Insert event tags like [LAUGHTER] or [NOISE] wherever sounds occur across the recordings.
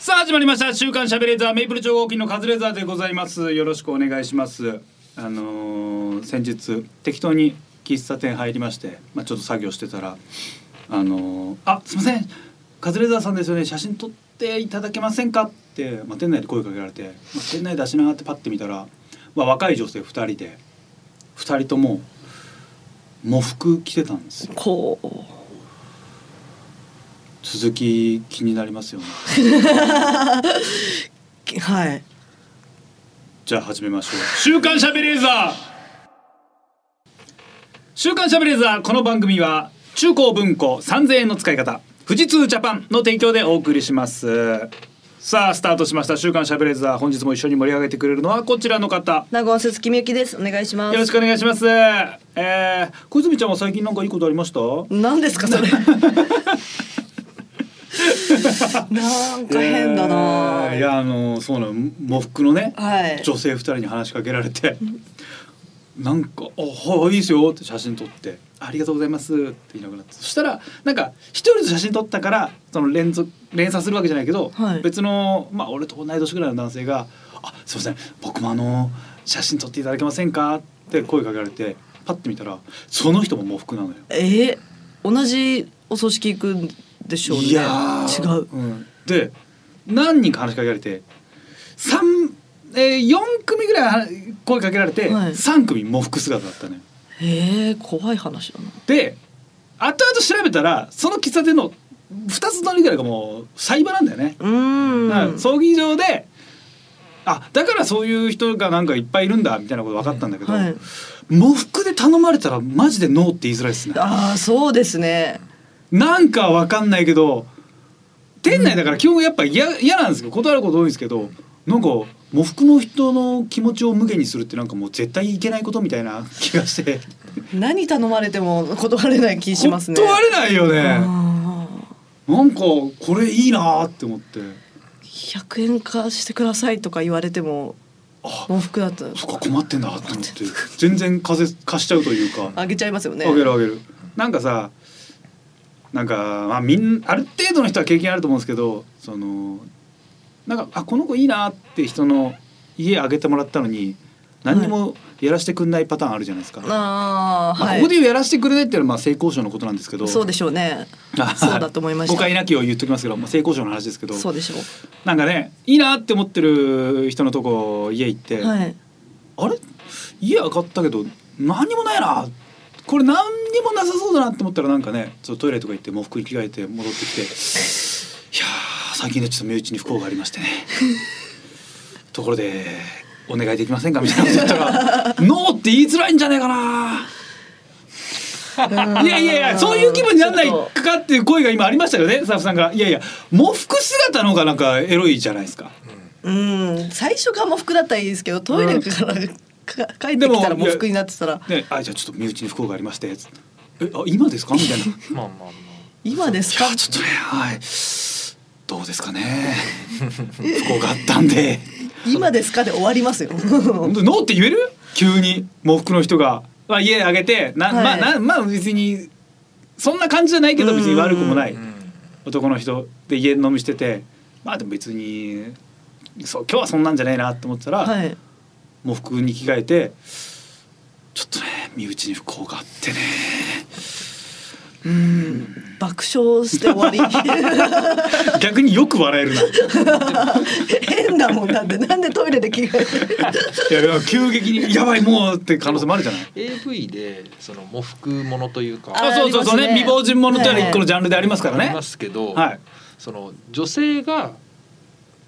さあ始まりました。週刊しゃべれーザーメイプル超合金のカズレーザーでございます。よろしくお願いします。あのー先日適当に喫茶店入りましてまあちょっと作業してたらあのーあすいません。カズレーザーさんですよね。写真撮っていただけませんかって、まあ、店内で声かけられて、まあ、店内出しながってパッて見たら、まあ、若い女性2人で2人とも喪服着てたんですよ。こう。続き気になりますよね [LAUGHS] はいじゃあ始めましょう。週刊しゃべレーザー。週刊しゃべレーザーこの番組は中高文庫3000円の使い方富士通ジャパンの提供でお送りします。さあスタートしました週刊しゃべレーザー本日も一緒に盛り上げてくれるのはこちらの方。名古屋鈴木みゆきですお願いしますよろしくお願いします。えー、小泉ちゃんは最近なんかいいことありました？何ですかそれ [LAUGHS] [LAUGHS] なんか変だな、えーいやあのそうなの喪服のね、はい女性二人に話しかけられて、なんか「あはいいいですよ」って写真撮って「ありがとうございます」って言いなくなってそしたらなんか一人で写真撮ったからその連続連鎖するわけじゃないけど、はい別のまあ俺と同い年ぐらいの男性が「あすいません僕もあの写真撮っていただけませんか?」って声かけられてパッて見たらその人も喪服なのよ。えー、同じお葬式行くんでしょうね。いや違ーう。うん、で何人か話しかけられて三えー、4組ぐらいは声かけられて、はい。3組喪服姿だったね。えー、怖い話だな。で後々調べたらその喫茶店の2つ乗りぐらいがもう裁判なんだよね、うーん。うん葬儀場であだからそういう人がなんかいっぱいいるんだみたいなこと分かったんだけど、はい。喪服で頼まれたらマジでノーって言いづらいですね。ああそうですねなんかわかんないけど店内だから基本やっぱ嫌嫌なんですけど断ること多いんですけどなんか喪服の人の気持ちを無限にするってなんかもう絶対いけないことみたいな [LAUGHS] 気がして。何頼まれても断れない気しますね。断れないよね。あなんかこれいいなって思って。ー100円化してくださいとか言われてもあ喪服だと。そっか困ってんだって思って。全然風貸しちゃうというか。あげちゃいますよね。あげるあげる。なんかさなんかまあみんある程度の人は経験あると思うんですけどそのなんかあこの子いいなって人の家あげてもらったのに何にもやらせてくんないパターンあるじゃないですか。ああまあ、はい。ここで言うやらせてくれないっていうのはまあ性交渉のことなんですけど。そうでしょうね。[LAUGHS] そうだと思いました。誤解なきを言っときますけど、まあ、性交渉の話ですけど。そうでしょなんかねいいなって思ってる人のとこ家行って、うはい。あれ？家上がったけど何にもないなこれ何にもなさそうだなって思ったらなんかねちょっとトイレとか行って喪服に着替えて戻ってきて「いやー最近ねちょっと身内に不幸がありましてね。[LAUGHS] ところでお願いできませんか?」みたいなこと言ったら「ノーって言いづらいんじゃねえかな」いやいやいやそういう気分になんないかっていう声が今ありましたよねスタッフさんが「いやいや喪服姿の方がなんかエロいじゃないですか」うん。最初が喪服だったらいいですけどトイレから、か帰ってきたら喪服になってたら。ね、あじゃあちょっと身内に不幸がありまして。えあ今ですか？みたいな。いまあまあまあ。今ですか？やちょっとねはい。どうですかね？不幸があったんで。今ですか？で終わりますよ。本ノーって言える？急に。喪服の人が、まあ、家あげて。な、はい。まあなまあ別にそんな感じじゃないけど別に悪くもない。うん。男の人で家飲みしてて。まあでも別にそう今日はそんなんじゃないなって思ってたら、はい喪服に着替えてちょっとね身内に不幸があってね。うん。爆笑して終わり。[LAUGHS] 逆によく笑えるな。変だもんだってなんでトイレで着替えていやいや急激にやばいもうって可能性もあるじゃない？AV でその喪服ものというか。ああそうそうそうね。ね未亡人ものってのは一個のジャンルでありますからね。ありますけど、はい。その女性が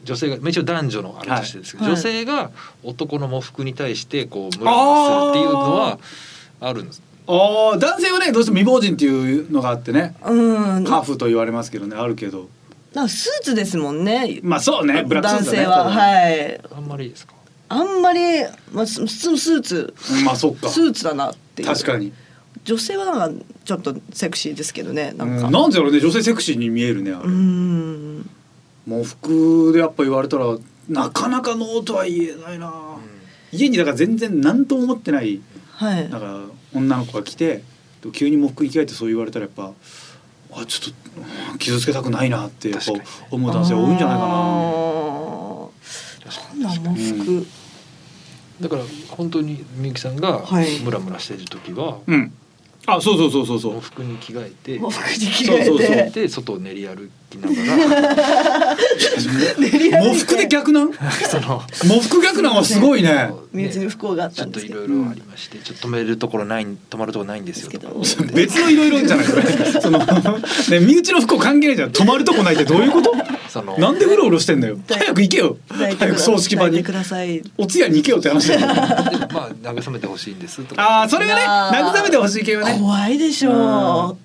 女性がまあ一応男女のあれとしてですけど、はい。女性が男の喪服に対してこうムラムラするっていうのはあるんです。ああ男性はねどうしても未亡人っていうのがあってね。うん。カーフと言われますけどねあるけど。なんかスーツですもんね。まあそうねブラックスー男ツだね性ははい。あんまりいいですか？あんまり、まあ、スーツ。うんまあそっか。スーツだなっていう。確かに。女性はなんかちょっとセクシーですけどねなんか。うんなんでだろうね女性セクシーに見えるねあれ。うん喪服でやっぱ言われたらなかなかノーとは言えないな。家にだから全然何とも思ってないはい。なんか女の子が来て急に喪服に着替えてそう言われたらやっぱあちょっと傷つけたくないなってやっぱ思う男性多いんじゃないかな。なんだ喪服、だから本当にみゆきさんがはい。ムラムラしてる時はうん。あそうそうそうそうそう。喪。服に着替えて喪服に着替えて。そうそうそう。で外を練り歩きながら [LAUGHS] 喪服で逆なん？[LAUGHS] その喪服逆なんはすごいね。身内に不幸があっちょっといたんですけどろいろありまして、ちょっと止めるところない止まるところないんですよ別のいろいろじゃない？これ。そのね身内の不幸関係ないじゃん。止まるとこないってどういうこと？そのなんでうろうろしてんだよ。早く行けよ。早く葬式場に抱いてく。ださいお通夜に行けよって話まあ慰めてほしいんですとかああそれがね慰めてほしい系はね。怖いでしょ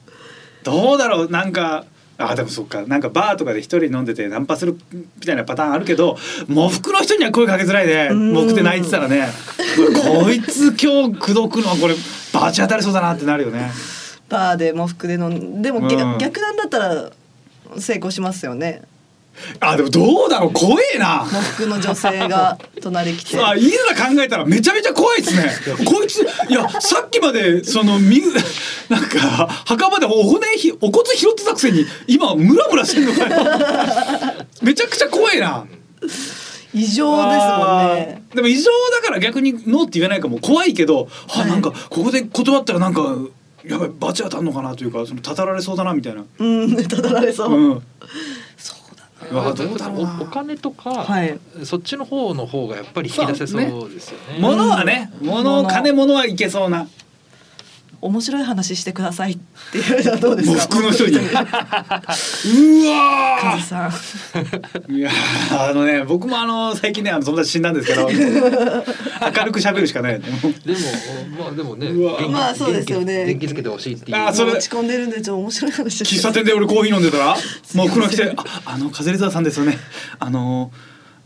どうだろうなんかあでもそっか。なんかバーとかで一人飲んでてナンパするみたいなパターンあるけど喪服の人には声かけづらいね。ん。喪服で泣いてたらね。こいつ今日口説くのはこれバチ当たりそうだなってなるよね。うバーで喪服で飲んでも、逆うん。逆なんだったら成功しますよねあでもどうだろう怖えな。喪服の女性が [LAUGHS] 隣来て。あいざ考えたらめちゃめちゃ怖いですね。[LAUGHS] こいついやさっきまでそのみ [LAUGHS] なんか墓場でお骨ひお骨拾ってたくせに今ムラムラしてんのかよ。めちゃくちゃ怖いな。異常ですもんね。でも異常だから逆にノーって言えないかも。怖いけど、あはい。なんかここで断ったらなんかやばい罰当たんのかなというかそのたたられそうだなみたいな。うんただられそう、うん。おお金とか、はい。そっちの方の方がやっぱり引き出せそうですよね。物はね、物物金物はいけそうな。面白い話してくださいって言われたらどうです喪か？服の人に。うわカズさん。ーいやーあのね僕もあの最近ねあの友達死んだんですけど明るく喋るしかない。でもまあでもねまあそうですよね。電気つけてほしいっていう。あそれ落ち込んでるんでちょっと面白い話。して喫茶店で俺コーヒー飲んでたら [LAUGHS] もう黒来て「ああのカズレーザーさんですよね。あの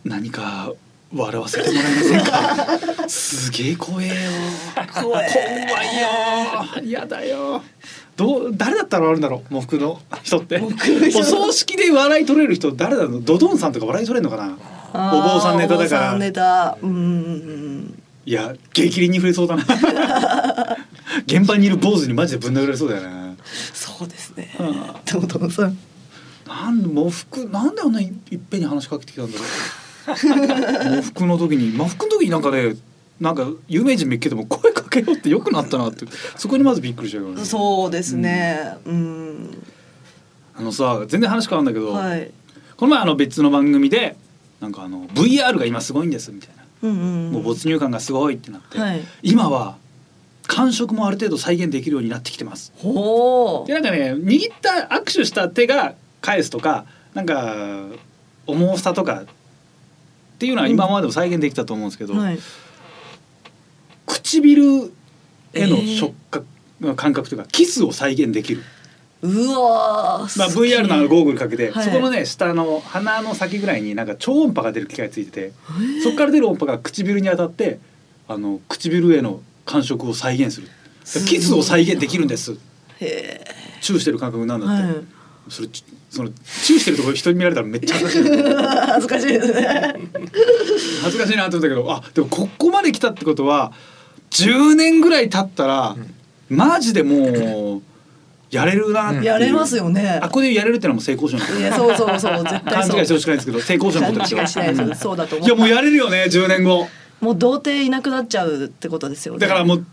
何か笑わせてもらえませんか？すげえ怖えよ。怖い。よ。嫌だよ。どう誰だったら笑うんだろう？喪服の人って。お葬式で笑い取れる人誰だろう？ドドンさんとか笑い取れるのかな？お坊さんネタだから。お坊さんネタ。うんいや激鱗に触れそうだな。現場にいる坊主にマジでぶん殴られそうだよね。そうですね。うん。トムトムさん。なんで喪服なんであんないいっぺんに話しかけてきたんだろう喪服の時に喪服の時になんかねなんか有名人見っけても声かけようってよくなったなってそこにまずびっくりしちゃうね。そうですね。うん、あのさ全然話変わるんだけど、はい。この前あの別の番組でなんかあの VR が今すごいんですみたいな、うんうんもう没入感がすごいってなって、はい。今は感触もある程度再現できるようになってきてます。ほでなんかね握った握手した手が返すとかなんか重さとかっていうのは今までも再現できたと思うんですけど、うはい。唇への触覚、感覚というかキスを再現できる、うわーまあ、VR のゴーグルかけて、はい。そこのね下の鼻の先ぐらいになんか超音波が出る機械ついててそこから出る音波が唇に当たってあの唇への感触を再現する。キスを再現できるんです。へチューしてる感覚なんえだって、はいそれちそのチューしてるところ人に見られたらめっちゃ恥ずかしい。[LAUGHS] 恥ずかしいですね。恥ずかしいなと思ったけどあでもここまで来たってことは10年ぐらい経ったら、マジでもうやれるなって。いうやれますよね。あここでやれるってのはもう性交渉のこといやそうそうそう絶対そう。勘違いしてほしくないんですけど性交渉のことですよ勘違いしないですそうだと思う。いやもうやれるよね10年後。もう童貞いなくなっちゃうってことですよね。だからもう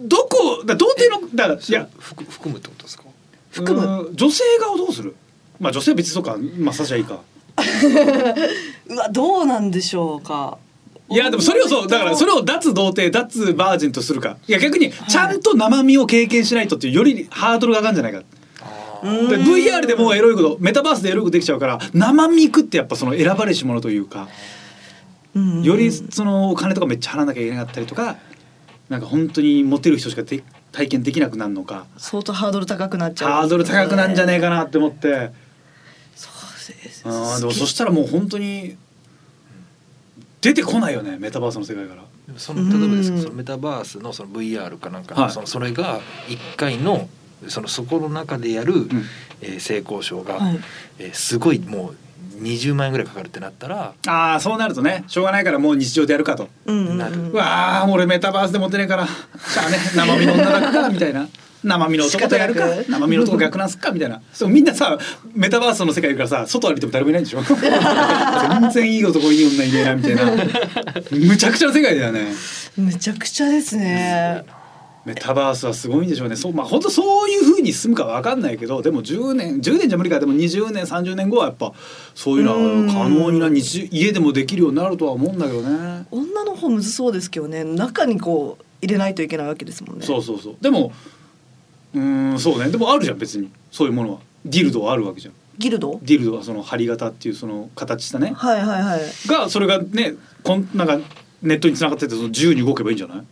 どこだ童貞のだからいや含むってことですか？含む。うん女性側をどうする？まあ女性は別にそうか。まあさしゃいいか。[LAUGHS] うわどうなんでしょうか。いやでもそれをそうだからそれを脱童貞脱バージンとするか。いや逆にちゃんと生身を経験しないとっていうよりハードルが上がるんじゃないか。で VR でもうエロいことメタバースでエロいことできちゃうから生身行くってやっぱその選ばれし者というかうん。よりそのお金とかめっちゃ払わなきゃいけなかったりとかなんか本当にモテる人しかで体験できなくなるのか。相当ハードル高くなっちゃう。ハードル高くなんじゃねえかなって思って。そうです。あーでもそしたらもう本当に出てこないよねメタバースの世界から。その例えばですけうん。どそのメタバースのその VR かなんかはい。のそのそれが一回のそのそこの中でやる、うん。えー性交渉が、はい。えーすごいもう20万円ぐらいかかるってなったらああそうなるとねしょうがないからもう日常でやるかと。うんうんなる。うわあ俺メタバースでモテねえからしゃあね生身の女だからみたいな。生身の男とやるか生身の男逆なんすっかみたいな。でもみんなさメタバースの世界いるからさ外歩いても誰もいないんでしょ。[LAUGHS] 全然いい男いい女いねえなみたいな。むちゃくちゃな世界だよね。むちゃくちゃですねメタバースはすごいんでしょうね。そうまあ本当そういう風に進むかわかんないけどでも10年10年じゃ無理か。でも20年30年後はやっぱそういうのは可能にな日家でもできるようになるとは思うんだけどね。女の方むずそうですけどね。中にこう入れないといけないわけですもんね。そうそうそう。でもうーんそうね。でもあるじゃん別に。そういうものは。ディルドはあるわけじゃん。ギルド？ディルドはその針型っていうその形したね。はいはいはい。がそれがねこんなんかネットに繋がっててその自由に動けばいいんじゃない、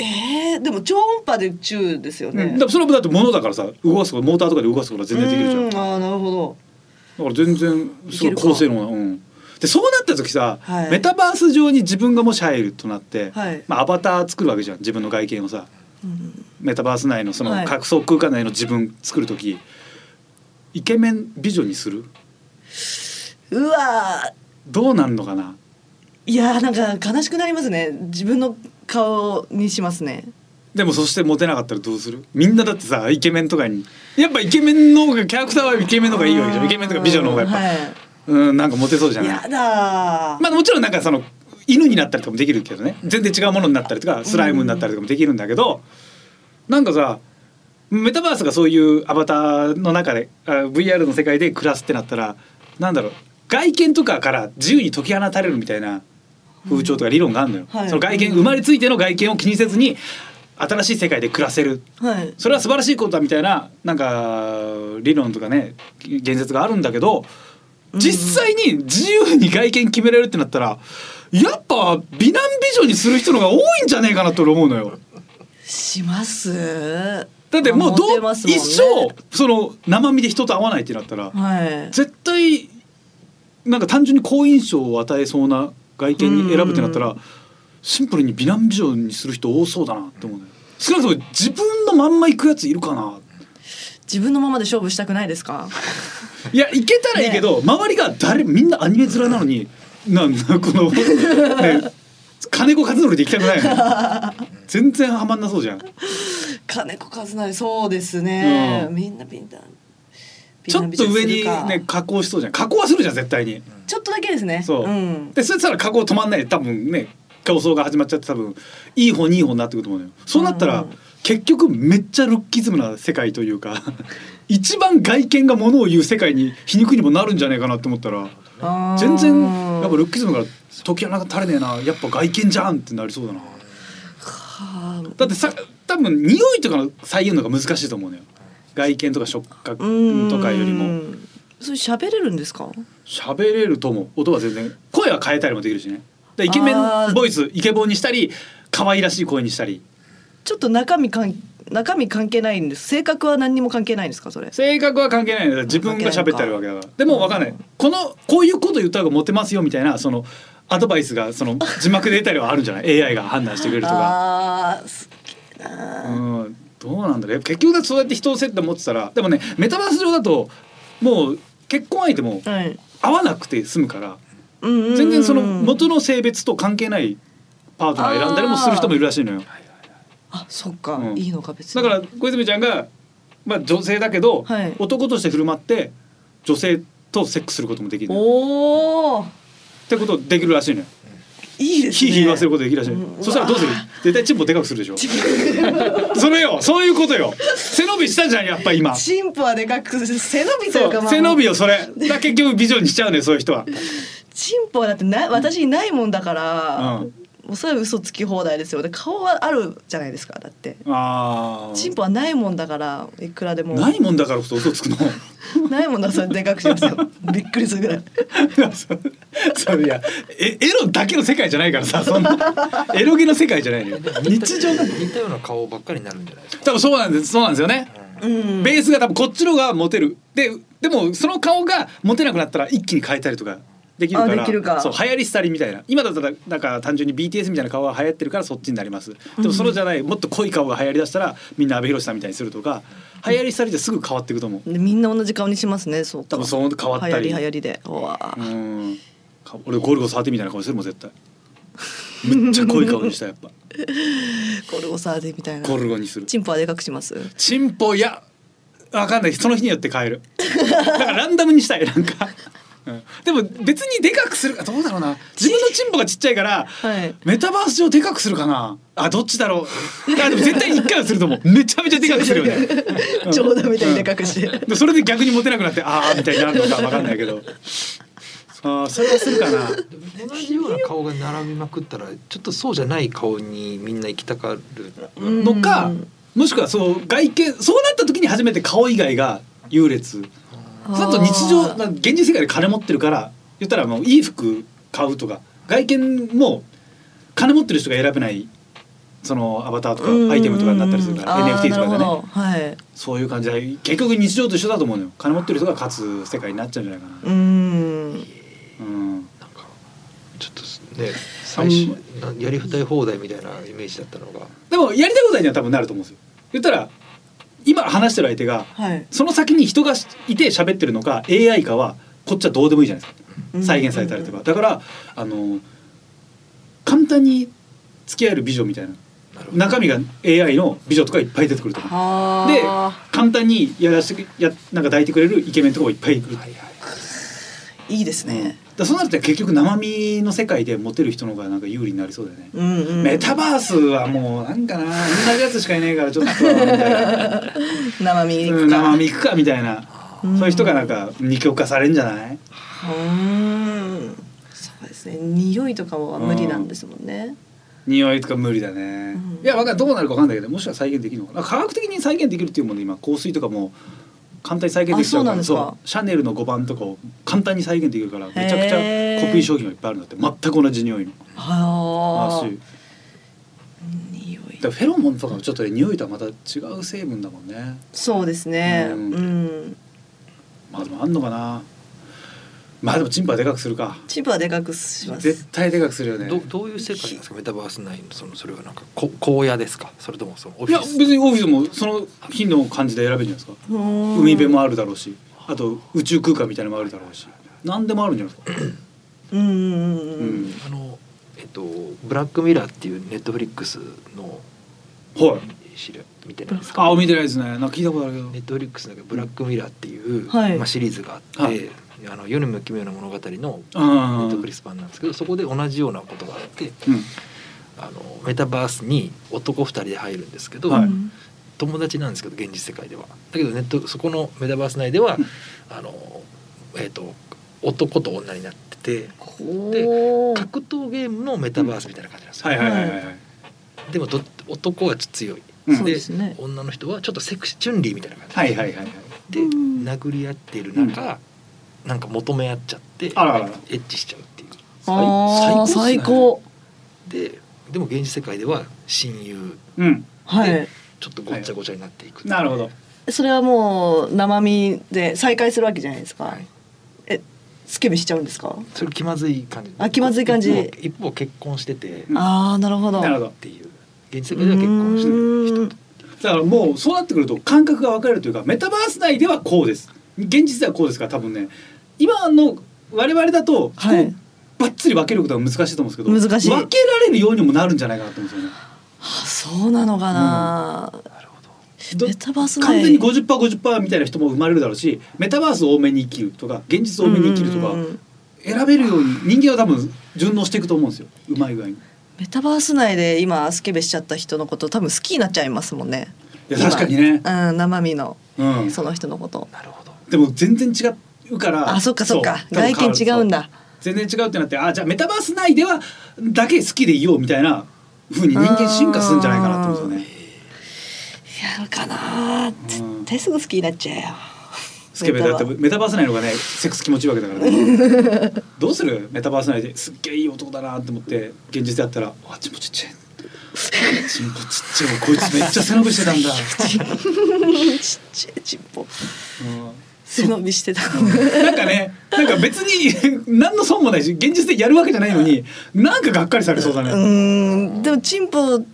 えー、でも超音波で中ですよね、うん、だからそれはだって物だからさ動かすことモーターとかで動かすことは全然できるじゃん。うんああなるほど。だから全然すごい高性能なうん。でそうなった時さ、はい。メタバース上に自分がもし入るとなって、はい。まあ、アバター作るわけじゃん自分の外見をさ。うん。メタバース内のそのはい。仮想空間内の自分作る時、イケメン美女にする？うわどうなんのかな？ーいやーなんか悲しくなりますね。自分の顔にしますね。でもそしてモテなかったらどうする？みんなだってさイケメンとかに。やっぱイケメンの方がキャラクターはイケメンの方がいいわけじゃん。イケメンとか美女の方がやっぱ、はい。うんなんかモテそうじゃない？やだー。まあもちろんなんかその犬になったりとかもできるけどね。全然違うものになったりとかスライムになったりとかもできるんだけど、なんかさメタバースがそういうアバターの中であ VR の世界で暮らすってなったらなんだろう。外見とかから自由に解き放たれるみたいな風潮とか理論があるのよ。はい。その外見生まれついての外見を気にせずに新しい世界で暮らせる。はい。それは素晴らしいことだみたいななんか理論とかね言説があるんだけど実際に自由に外見決められるってなったらやっぱ美男美女にする人の方が多いんじゃねえかなと俺思うのよ。します。だってもうどう、ね一生その生身で人と会わないってなったらはい。絶対なんか単純に好印象を与えそうな外見に選ぶってなったらシンプルに美男美女にする人多そうだなって思う。少なくとも自分のまんま行くやついるかな。自分のままで勝負したくないですか？[LAUGHS] いやいけたらいいけど、周りが誰みんなアニメ面なのになんだこの、[LAUGHS] ね、金子和則で行きたくない全然ハマんなそうじゃん。[LAUGHS] 金子和成そうですね、うん。みんなみんなちょっと上にね加工しそうじゃん。加工はするじゃん絶対に。ちょっとだけですね。そう、ん、でそれしたら加工止まんない。多分ね競争が始まっちゃって多分いい方にいい方になってくると思うのよ。そうなったら、うん。結局めっちゃルッキズムな世界というか [LAUGHS] 一番外見がものを言う世界に皮肉にもなるんじゃないかなって思ったら全然やっぱルッキズムから解き放たれねえなやっぱ外見じゃんってなりそうだな。はあ。だってさ多分匂いとかの再現のが難しいと思うのよ外見とか触覚とかよりも。うんそれ喋れるんですか？喋れると思う。音は全然。声は変えたりもできるしね。でイケメンボイスイケボンにしたり可愛らしい声にしたり。ちょっと中身かん中身関係ないんです。性格は何にも関係ないんですか？それ。性格は関係ない自分が喋ってあるわけだから。でも分かんない。このこういうこと言った方がモテますよみたいなそのアドバイスがその字幕で出たりはあるんじゃない？AI が判断してくれるとか。うんどうなんだろう。結局だそうやって人を接点持ってたらでもねメタバース上だともう結婚相手もはい。会わなくて済むから全然その元の性別と関係ないパートナー選んだりもする人もいるらしいのよ。あそっか、うん。いいのか別に。だから小泉ちゃんが、まあ、女性だけど、はい。男として振る舞って女性とセックスすることもできるっおおてことできるらしいのよいいですね。ひ言わせることできるらしい。のようん。そしたらどうする？絶対チンポでかくするでしょ。それよそういうことよ。背伸びしたじゃんやっぱ今。チンポはでかく背伸びといそううかまあ。背伸びよそれ。だ結局美女にしちゃうねそういう人は。チンポはだってな私にないもんだから、うんもうそれは嘘つき放題ですよ。で顔はあるじゃないですか。だって。あチンポはないもんだからいくらでも。ないもんだからこそ嘘つくの？[LAUGHS] ないもんだからそれでかくしますよ。[LAUGHS] びっくりするぐらい。[LAUGHS] そそういやえエロだけの世界じゃないからさそんな。エロゲの世界じゃないのよ。日常だ似たような顔ばっかりになるんじゃない？ですか。多分そうなんです。そうなんですよね。うん。ベースが多分こっちのがモテる。ででもその顔がモテなくなったら一気に変えたりとかできるからか。そう流行り廃りみたいな。今だったらなんか単純に BTS みたいな顔が流行ってるからそっちになります。でもそれじゃないもっと濃い顔が流行りだしたらみんな阿部寛さんみたいにするとか流行り廃りですぐ変わっていくと思う。でみんな同じ顔にしますねそう。か多分そう変わったり。流行り流行りで。うわうん。か俺ゴルゴ触ってみたいな顔するもん絶対。めっちゃ濃い顔にしたやっぱ。[LAUGHS] ゴルゴサーデみたいな。ゴルゴにする。チンポはでかくします？チンポいやわかんない。その日によって変える。だからランダムにしたいなんか、うん、でも別にでかくするかどうだろうな。自分のチンポがちっちゃいからはい。メタバース上でかくするかな。あどっちだろう。いやでも絶対一回はすると思う。めちゃめちゃでかくするよね。[LAUGHS] うん。冗談みたいにでかくして、でそれで逆にモテなくなってああみたいになるのかわかんないけど。ああそれはするかな。同じような顔が並びまくったらちょっとそうじゃない顔にみんな行きたがるうん。のかもしくはそう外見そうなった時に初めて顔以外が優劣あーその後日常な現実世界で金持ってるから言ったらもういい服買うとか外見も金持ってる人が選べないそのアバターとかアイテムとかになったりするからうん NFT とかでね。はい。そういう感じで結局日常と一緒だと思うのよ。金持ってる人が勝つ世界になっちゃうんじゃないかうーん。なうん。なんかちょっとね最初なやりたい放題みたいなイメージだったのが。でもやりたいことには多分なると思うんですよ。言ったら今話してる相手がはい。その先に人がいて喋ってるのか AI かはこっちはどうでもいいじゃないですか。再現されたりとか。だからあの簡単に付き合える美女みたいな。中身が AI の美女とかいっぱい出てくると思う。はであ簡単にやらしてやなんか抱いてくれるイケメンとかもいっぱいいる、はいはい。いいですねだそうなると結局生身の世界でモテる人の方がなんか有利になりそうだよね、うんうん。メタバースはもうなんかな同じやつしかいないからちょっと。生身行うんくか生身行くかみたいな。そういう人がなんか二極化されるんじゃない？うーんそうですね。匂いとかは無理なんですもんね。匂いとか無理だね、うん。いやわかんどうなるかわかんないけどもしかしたら再現できるのかな。科学的に再現できるっていうもので今。香水とかも簡単に再現できちゃうか。らシャネルの5番とかを簡単に再現できるからめちゃくちゃコピー商品がいっぱいあるんだって全く同じ匂いの。はあ。話匂い。だフェロモンとかもちょっとね匂いとはまた違う成分だもんね。そうですね。ううんん。まあでもあんのかなまあでもチンパはでかくするか。チンポはでかくします。絶対でかくするよね。どどういう世界なんですか？メタバース内の？そのそれはなんかこ荒野ですか？それともそのオいやフィス？別にオフィスもその日の感じで選べるんじゃないですか。海海辺もあるだろうしあと宇宙空間みたいなのもあるだろうし。何でもあるんじゃないですか？うんうんうんううん。んあのえっとブラックミラーっていうネットフリックスのはい。知り見てないですか？あ見てないですねなんか聞いたことあるけどネットフリックスだけどブラックミラーっていう、はいまあ、シリーズがあって、はいあの世にも奇妙な物語のネうんットフリス版なんですけどそこで同じようなことがあってうん。あのメタバースに男2人で入るんですけど、はい。うん友達なんですけど現実世界では。だけどネットそこのメタバース内では、うん。あのえっ、と男と女になっててほう。格闘ゲームのメタバースみたいな感じなんですよ、はいはいはいはいはい。でもど男はちょっと強い、うん。そうですね。女の人はちょっとセクシーチュンリーみたいな感じ、はいはいはいはい。でうん。殴り合っている中、なんか求め合っちゃってあらあら。エッチしちゃうっていう。最最高高。ででも現実世界では親友うん。はい。ちょっとごっちゃごちゃになっていく、なるほど。それはもう生身で再会するわけじゃないですか、はい。えスケベしちゃうんですか、それ気まずい感じ。あ気まずい感じ。一方一方結婚しててうん。ああなるほど。なるほど。っていう。現実世界では結婚してる人と。だからもうそうなってくると感覚が分かれるというかメタバース内ではこうです。現実ではこうですか？ら多分ね今の我々だとはい。をバッツリ分けることは難しいと思うんですけど難しい。分けられるようにもなるんじゃないかなと思うんですよね。あそうなのかな、なるほど。どメタバース内完全に 50%50% みたいな人も生まれるだろうしメタバースを多めに生きるとか現実を多めに生きるとかうん。うんうん選べるように人間は多分順応していくと思うんですよ。うまい具合に。いメタバース内で今スケベしちゃった人のこと多分好きになっちゃいますもんね。や確かにね、うん生身の。うん、その人のこと。なるほど。でも全然違うからあそっかそっか。外見違うんだ。全然違うってなってあじゃあメタバース内ではだけ好きでいようみたいな風に人間進化するんじゃないかなって思うんですよね。やるかな絶対すぐ好きになっちゃうよ。スケベだってメタバース。内の方がねセックス気持ちいいわけだからね。どうする？メタバース内ですっげえいい男だなって思って現実でやったらあチンポちっちゃい。チンポちっちゃい。こいつめっちゃ背伸びしてたんだ、[LAUGHS] ちっちゃい。チンポうん背伸びしてた。なんかねなんか別に何の損もないし現実でやるわけじゃないのになんかがっかりされそうだね、うーん。でもチンポ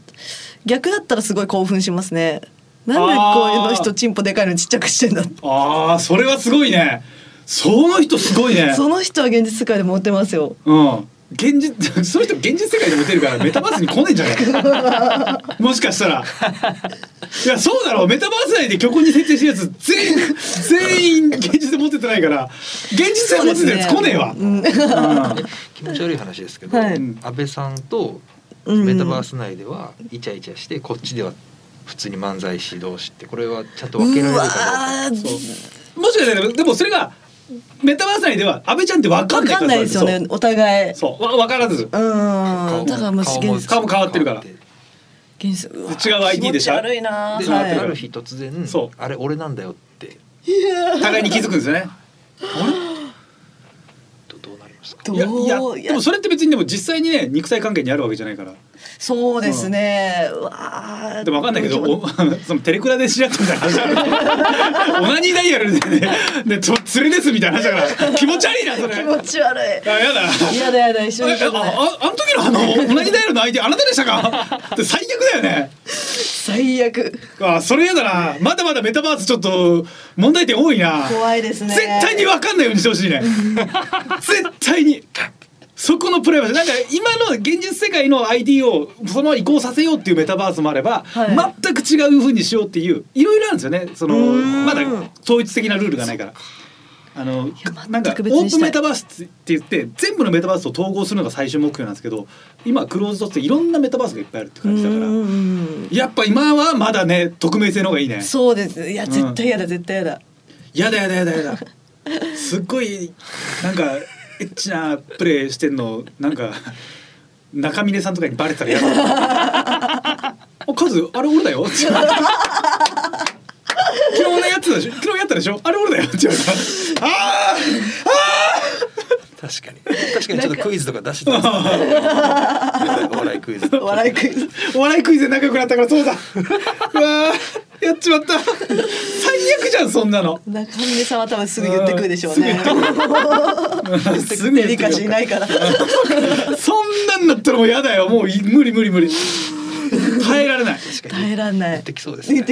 逆だったらすごい興奮しますね。なんでこういうの人チンポでかいのちっちゃくしてんだああそれはすごいね。その人すごいね。その人は現実世界でモテますよ。うん現実 [LAUGHS] そういう人現実世界でモテるからメタバースに来ねえんじゃない [LAUGHS] もしかしたら。いやそうだろ。うメタバース内で虚構に設定してるやつ全員全員現実でモテてないから現実でモテてるやつ来ねえわ、うん。うん。気持ち悪い話ですけど、はい。安倍さんとうん。メタバース内ではイチャイチャしてこっちでは普通に漫才師同士ってこれはちゃんと分けられるかどうか。う。もしかしたらでもそれがメタバース内では安倍ちゃんって分かわんないかんないですよねお互い。そう。わ分からず。うん。だからもう顔も現顔も変わってるから。違う ID でしょ。気持ち悪いな。で、はいある日突然そう。あれ俺なんだよって。互いに気づくんですよね。どどうなりますか？どういやいやいやでもそれって別にでも実際にね肉体関係にあるわけじゃないからそうですね、うわー。でも分かんないけどお [LAUGHS] そのテレクラで知り合ったみたいな話 [LAUGHS] オナニーダイヤルで。ねでと連れですみたいな話だから。気持ち悪いなそれ。気持ち悪い。あやだ。やだやだ。一緒にいあああの時のあのオナニーダイヤルの相手あなたでしたか？最悪だよね。最悪。あそれやだな。まだまだメタバースちょっと問題点多いな。怖いですね。絶対に分かんないようにしてほしいね。[LAUGHS] 絶対にそこのプライバシー。なんか今の現実世界の ID をそのまま移行させようっていうメタバースもあれば、はい。全く違う風にしようっていういろいろあるんですよね。そのまだ統一的なルールがないから。あのやなんかオープンメタバースって言って全部のメタバースを統合するのが最終目標なんですけど今クローズドっていろんなメタバースがいっぱいあるって感じだからうんやっぱ今はまだね匿名性の方がいいね。そうです。いやん絶対やだ絶対やだ。やだやだやだやだ。[LAUGHS] すっごいなんかエッチなプレイしてんのなんか中峰さんとかにバレたらやだ。[LAUGHS] あカズあれ俺だよ。昨日ねやってたでしょ昨日やったでしょ？あれ俺だよ。って言われたらあ確かに。確かにちょっとクイズとか出してたんですよね [LAUGHS] お笑いクイズ。お笑いクイズ。ーお笑いクイズで仲良くなったからそうだ。[LAUGHS] うわーやっちまった。最悪じゃんそんなの。中峰さんは多分すぐ言ってくるでしょうね。すぐデリカシーないからそんなんだったらもうやだよ。もうい無理無理無理。耐えられない。耐えらんない。言ってきそうですね。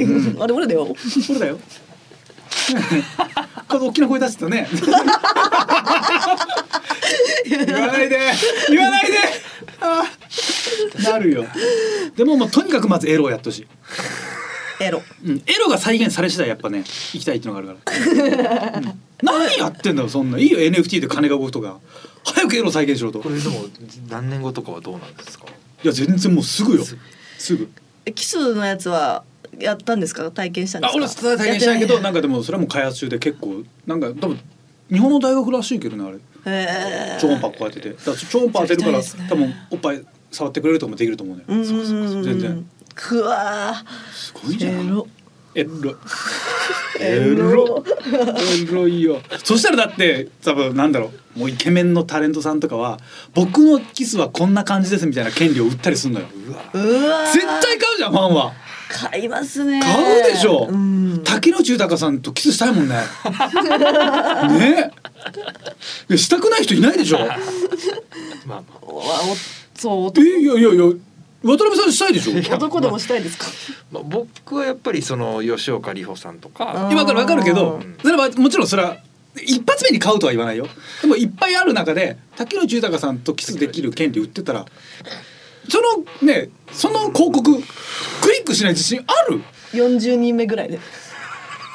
あれ俺だよ。そうだよ。この大きな声出すとね。[LAUGHS] 言わないで、言わないで。あ。ーなるよ。でももうとにかくまずエロをやってほし。い。エロ。うん、エロが再現され次第やっぱね行きたいっていうのがあるから、うん。何やってんだよそんな。いいよ NFT で金が動くとか。早くエロ再現しろと。これでも何年後とかはどうなんですか？いや全然もうすぐよ。すぐ。えキスのやつはやったんですか？体験したんであすか？俺体験しないけどなんかでもそれはもう開発中で結構なんか多分日本の大学らしいけどねあれ超音波こうやってて。だから超音波当てるから、多分おっぱい触ってくれるとかもできると思うねうん。全然。くわすごいじゃん。ー [LAUGHS] エロ。エロ。エロ。いよ。そしたらだって多分なんだろうもうイケメンのタレントさんとかは僕のキスはこんな感じですみたいな権利を売ったりするのよ。うわ絶対買うじゃんファンは。買いますね買うでしょ、うん竹野内豊さんとキスしたいもんね。ねしたくない人いないでしょまあ。まあわおそうえいやいやいや渡辺さんしたいでしょ？男でもしたいですか？まあ、僕はやっぱりその吉岡里帆さんとか。今からわかるけどうん。それはもちろんそれは一発目に買うとは言わないよ。でもいっぱいある中で竹野内豊さんとキスできる権利売ってたらそのねその広告クリックしない自信ある、40人目ぐらいで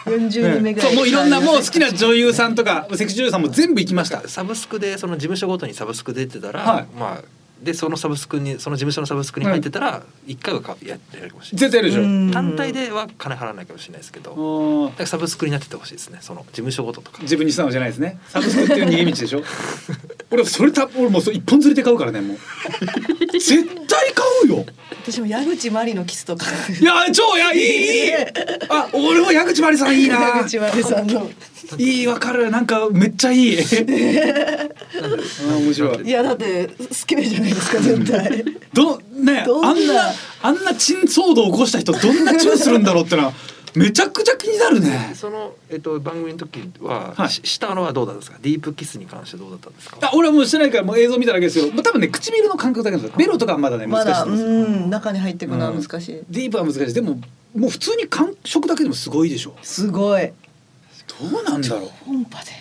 40人目ぐらい。そうもういろんなもう好きな女優さんとかセクシー女優さんも全部行きました。サブスクでその事務所ごとにサブスク出てたら、はい。まあでそのサブスクにその事務所のサブスクに入ってたら一回はかやってやるかもしれない。絶対やるでしょ。うん。単体では金払わないかもしれないですけど、だからサブスクになっててほしいですね。その事務所ごととか。自分に素直じゃないですね。サブスクっていう逃げ道でしょ [LAUGHS] 俺それた俺もうそれ一本釣りで買うからねもう。[LAUGHS] 絶対買うよ。私も矢口真理のキスとか。いや超いやいいいい。[LAUGHS] あ俺も矢口真理さんいいな。矢口真理さんの。いいわかる。なんかめっちゃいい。あ [LAUGHS] 面白い。いやだって好きじゃないですか絶対。どねどんなあんなあんな珍騒動を起こした人どんなチューするんだろうってのはめちゃくちゃ気になるね。その、えっと、番組の時は、はい。ししたのはどうだったんですか？ディープキスに関してどうだったんですか？あ俺はもうしてないからもう映像見ただけですけど、まあ、多分ね唇の感覚だけなんですよ。ベロとかはまだね難しいです、ん中に入っていくのは難しい、ディープは難しい。でももう普通に感触だけでもすごいでしょ。すごい。どうなんだろう。音波で。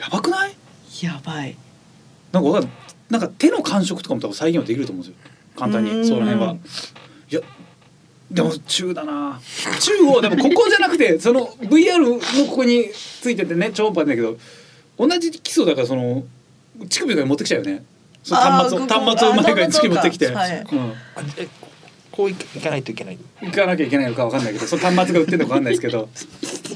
やばくない？やばい。なんかわかんなんか手の感触とかも多分再現はできると思うんですよ。簡単うん。にその辺はでも中だな。中をでもここじゃなくて [LAUGHS] その VR のここについててね超音波だけど同じ基礎だからその乳首から持ってきちゃうよね。その端末を端末を前から乳首持ってきて、うん。こういかないといけない行かなきゃいけないのかわかんないけどその端末が売ってるのかわかんないですけど。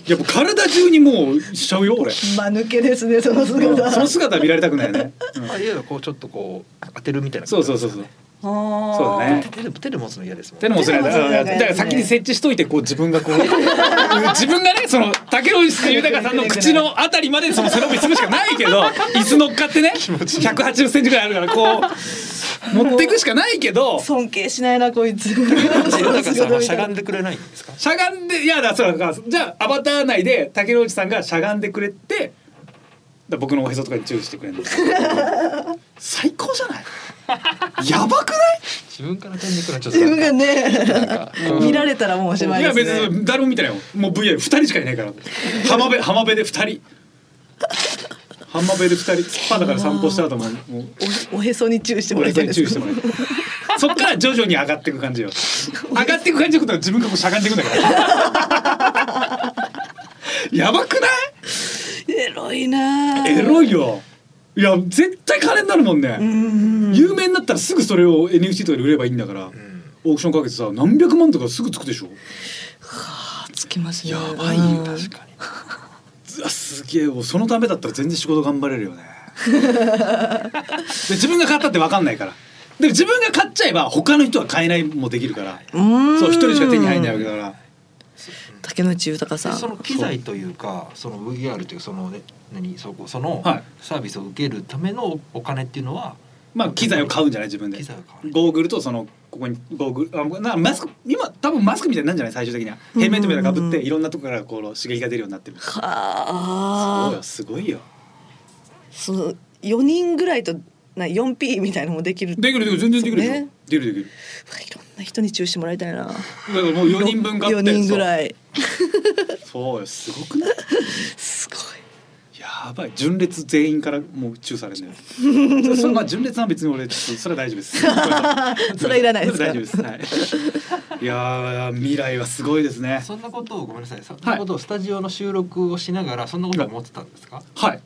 いやもう体中にもうしちゃうよ俺、間抜けですねそのうん。姿。その姿は見られたくないよね、うん。あいやいやこうちょっとこう当てるみたいなそうそうそうそうそうだね。手で手で持つの嫌ですもん手のもつないだだから先に設置しといてこう自分がこう [LAUGHS] 自分がねその竹野内豊さんの口のあたりまでその背伸びするしかないけど [LAUGHS] 椅子乗っかってね180センチぐらいあるからこう持っていくしかないけど尊敬しないなこいつ。豊さんはしゃがんでくれないんですか？しゃがんでいやだそうだじゃあアバター内で竹野内さんがしゃがんでくれてだ僕のおへそとかに注意してくれるの [LAUGHS] 最高じゃない？やばくない？自分から飛んでくるちょっと。自分がね。か見られたらもうおしまいいやですね。別に誰も見てないよ。もう VR 二人しかいないから。浜辺浜辺で二人。浜辺で二人。スパだから散歩した後も。もうおおへそに注意してもらいたいです。注意してもらえるそっから徐々に上がっていく感じよ。上がっていく感じのことは自分がこうしゃがんでいくんだから [LAUGHS] やばくない？エロいな。エロいよいや絶対金になるもんね、うん。有名になったらすぐそれを NFT とかで売ればいいんだから、うん。オークションかけてさ何百万とかすぐつくでしょ。つきますね。やばいよ。うん。確かにすげえ。もうそのためだったら全然仕事頑張れるよね。で自分が買ったって分かんないから。でも自分が買っちゃえば他の人は買えないもできるから。うん。そう一人しか手に入んないわけだから竹野内豊さん。でその機材というかその VR というそのね何そこそのはい。サービスを受けるためのお金っていうのはまあ機材を買うんじゃない自分で。機材を買う。ゴーグルとそのここにゴーグルあなマスク今多分マスクみたいになるんじゃない？最終的には。ヘルメットみたいなのかぶっていろんなとこからこう刺激が出るようになってる。はあ。よ。すごいよ。その四人ぐらいとな 4P みたいのもできる。できるできる全然できるでしょ、ね。できるできる人に注意してもらいたいな。だからもう4人分買って4人ぐらい。そうよすごくない？すごい。やばい。純烈全員からもうチューされるんだよ。そそれまあ純烈は別に俺それは大丈夫です。[LAUGHS] それはいらないです大丈夫です。はい。いやー未来はすごいですね。そんなことをごめんなさい。そんなことをスタジオの収録をしながらそんなことを思ってたんですか？はい。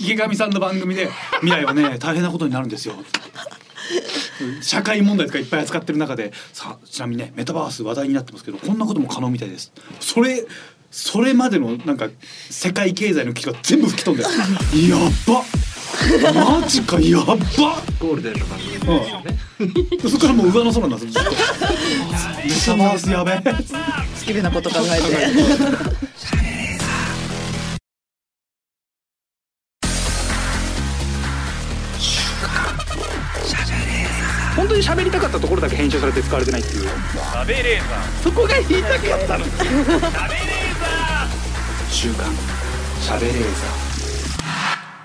[LAUGHS] 池上さんの番組で未来はね大変なことになるんですよ [LAUGHS] 社会問題とかいっぱい扱ってる中でさあちなみにねメタバース話題になってますけどこんなことも可能みたいです。それそれまでのなんか世界経済の危機が全部吹き飛んで [LAUGHS] やっば。マジかやっば。ゴールデンの番組ですよね、そこからもう上の空なんですよずっと [LAUGHS] メタバースやべえ。好きなこと考えて。喋りたかったところだけ編集されて使われてないっていう。喋れーそこが言いたかったの喋れー週刊喋れー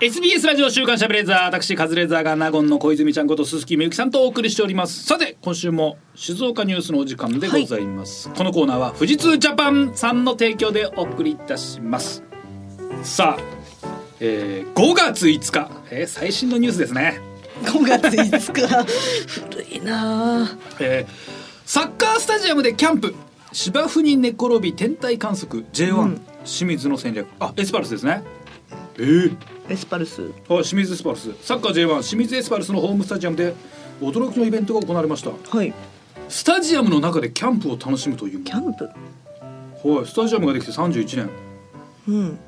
SBS ラジオ週刊しゃべれーザー。私カズレーザーが納言の小泉ちゃんこと鈴木みゆきさんとお送りしております。さて今週も静岡ニュースのお時間でございます、このコーナーは富士通ジャパンさんの提供でお送りいたします。さあ、えー、5月5日、えー最新のニュースですね5月5日。古いな。あえーサッカースタジアムでキャンプ。芝生に寝転び天体観測。J1、うん。清水の戦略。あエスパルスですね。えー、エスパルス？あ清水エスパルス。サッカー J1 清水エスパルスのホームスタジアムで驚きのイベントが行われました。はい。スタジアムの中でキャンプを楽しむというもキャンプ？のはいスタジアムができて31年。うん。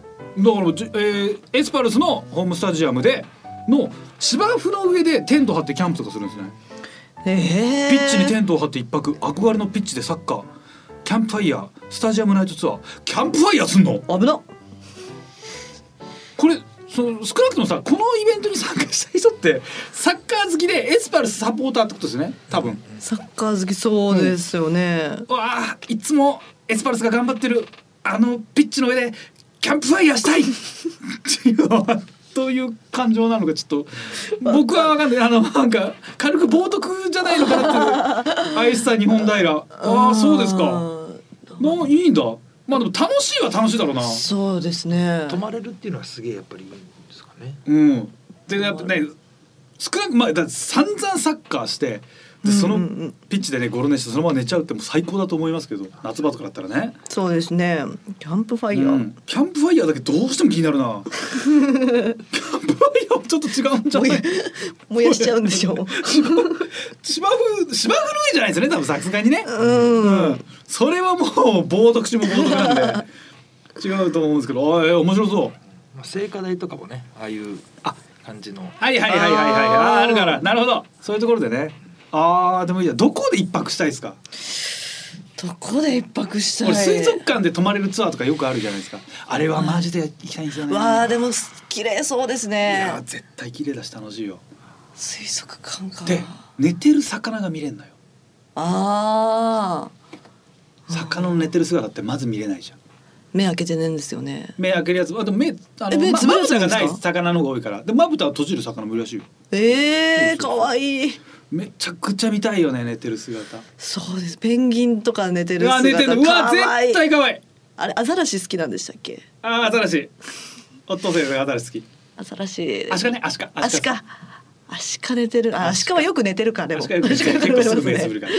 だから、じえーエスパルスのホームスタジアムでの芝生の上でテント張ってキャンプとかするんですね。ええピッチにテントを張って一泊。憧れのピッチでサッカー。キャンプファイヤー。スタジアムナイトツアー。キャンプファイヤーすんの？危なこれその少なくともさこのイベントに参加したい人ってサッカー好きでエスパルスサポーターってことですよね。多分。サッカー好きそうですよね、うわあいつもエスパルスが頑張ってるあのピッチの上でキャンプファイヤーしたい。っていうのはどういう感情なのかちょっと僕は分かんない。あのなんか軽く冒涜じゃないのかなっていう。愛しさ日本平。ああそうですか。ないいんだ。まあでも楽しいは楽しいだろうな。そうですね。泊まれるっていうのはすげえやっぱりいいんですかね。うん。でやっぱね少なくまあだって散々サッカーしてでそのピッチでねゴロ寝してそのまま寝ちゃうってもう最高だと思いますけど夏場とかだったらね、そうですね。キャンプファイヤー、うん。キャンプファイヤーだけどうしても気になるな。[LAUGHS] キャンプファイヤーもちょっと違うんじゃない？燃 [LAUGHS] やしちゃうんでしょう。芝生芝生の上じゃないですよね多分さすがにね、うん、うん。それはもう冒涜中の冒涜なんで。[LAUGHS] 違うと思うんですけどあえ面白そう。まあ聖火台とかもねああいうあ感じの。はいはいはいはいはいああるから。なるほど。そういうところでねあーでもいいや。どこで一泊したいですか？どこで一泊したい？俺水族館で泊まれるツアーとかよくあるじゃないですか。あれはマジで行きたいんですよね。わあでも綺麗そうですいねや絶対綺麗だし楽しいよ。水族館か。で寝てる魚が見れんのよ。ああ魚の寝てる姿ってまず見れないじゃん。目開けて寝んですよね。目開けるやつ。あと目あの目まぶたがない魚の方が多いから。でまぶたは閉じる魚もいるらしいよ。ええー、かわいいめちゃくちゃ見たいよね寝てる姿。そうです。ペンギンとか寝てうる姿。わ寝てる。うわ絶対可愛い。あれアザラシ好きなんでしたっけ？あー新しいお父さんが新しい好き。アザラシ。アシカねアシカ。アシカ。アシカ寝てる。あアシカはよく寝てるかでもアシカ結構 [LAUGHS] すぐ目つるから。い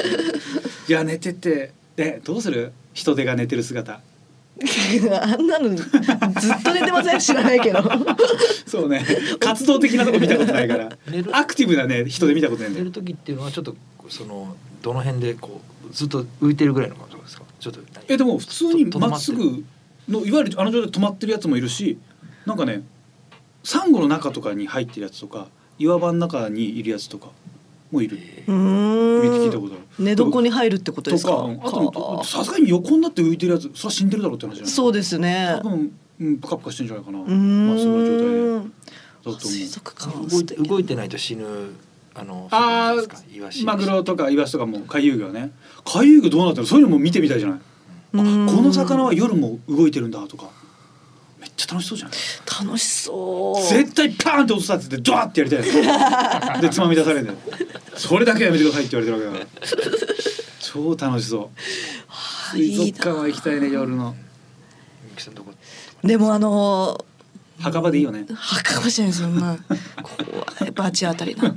や寝てて。でどうする？人手が寝てる姿あんなのずっと寝てません？知らないけど。そうね。活動的なとこ見たことないから。アクティブなね人で見たことない寝る時っていうのはちょっとそのどの辺でこうずっと浮いてるぐらいの感じですか？ちょっと何？えでも普通にまっすぐのいわゆるあの状態で止まってるやつもいるしなんかねサンゴの中とかに入ってるやつとか岩場の中にいるやつとかもいる。うー見て聞いたんことある。寝床に入るってことですか？あとさすがに横になって浮いてるやつそれは死んでるだろうって話じゃないそうですね。多分、うん、プカプカしてんじゃないかな。まっすぐの状態で。んだと思水う族館は動いて素敵。動いてないと死ぬあのあマグロとかイワシとかも回遊魚ね。回遊魚どうなってる？そういうのも見てみたいじゃない？あこうんの魚は夜も動いてるんだとかちゃ楽しそうじゃない楽しそう。絶対パーンって落としたってドワーってやりたい [LAUGHS] でつまみ出されるんだよ。それだけはやめてくださいって言われてるわけだから。超楽しそう。あ水族いい館は行きたいね夜の。でもあの墓場でいいよね。ー墓場じゃないですよ。まあ怖い。バチ当たりな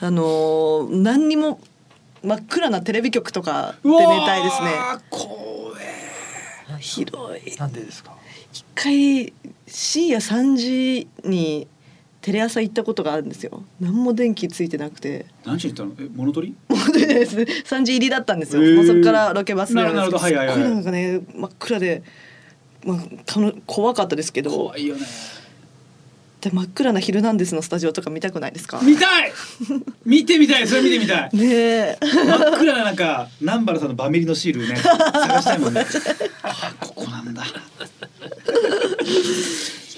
あのー何にも真っ暗なテレビ局とかで寝たいですね。怖え広い。なんでですか？一回深夜3時にテレ朝行ったことがあるんですよ。何も電気ついてなくて。何しに行ったの？え物取り？本当にです。3時入りだったんですよ、へー。もうそこからロケバスでなるほどすっなるほど。はいはいはい。なんかね真っ暗で、まあ、たの怖かったですけど。怖いよね。で真っ暗な「ヒルナンデス」のスタジオとか見たくないですか？見たい！[LAUGHS] 見てみたい。それ見てみたい。ねえ。真っ暗な中南原さんのバミリのシールね探したいもんね [LAUGHS] あここなんだなんだろう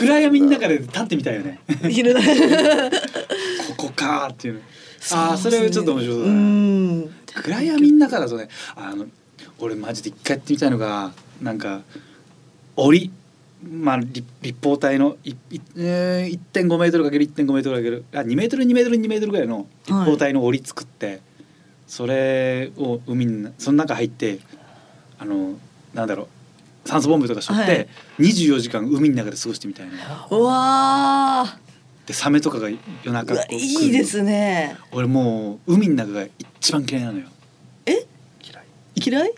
暗闇の中で立ってみたいよね。ヒルナンデここかーっていう。のスああそれちょっと面白そうだうねん。暗闇の中だとねあの俺マジで一回やってみたいのがなんか檻。まあ立立方体のいいえー1.5メートルかける1.5メートルかける。あ2メートル2メートル2メートルぐらいの立方体の檻作って、それを海にその中入ってあのなんだろう酸素ボンベとかしょって、はい。24時間海の中で過ごしてみたいな。うわー。でサメとかが夜中いいですね。俺もう海の中が一番嫌いなのよ。え？嫌い。嫌い？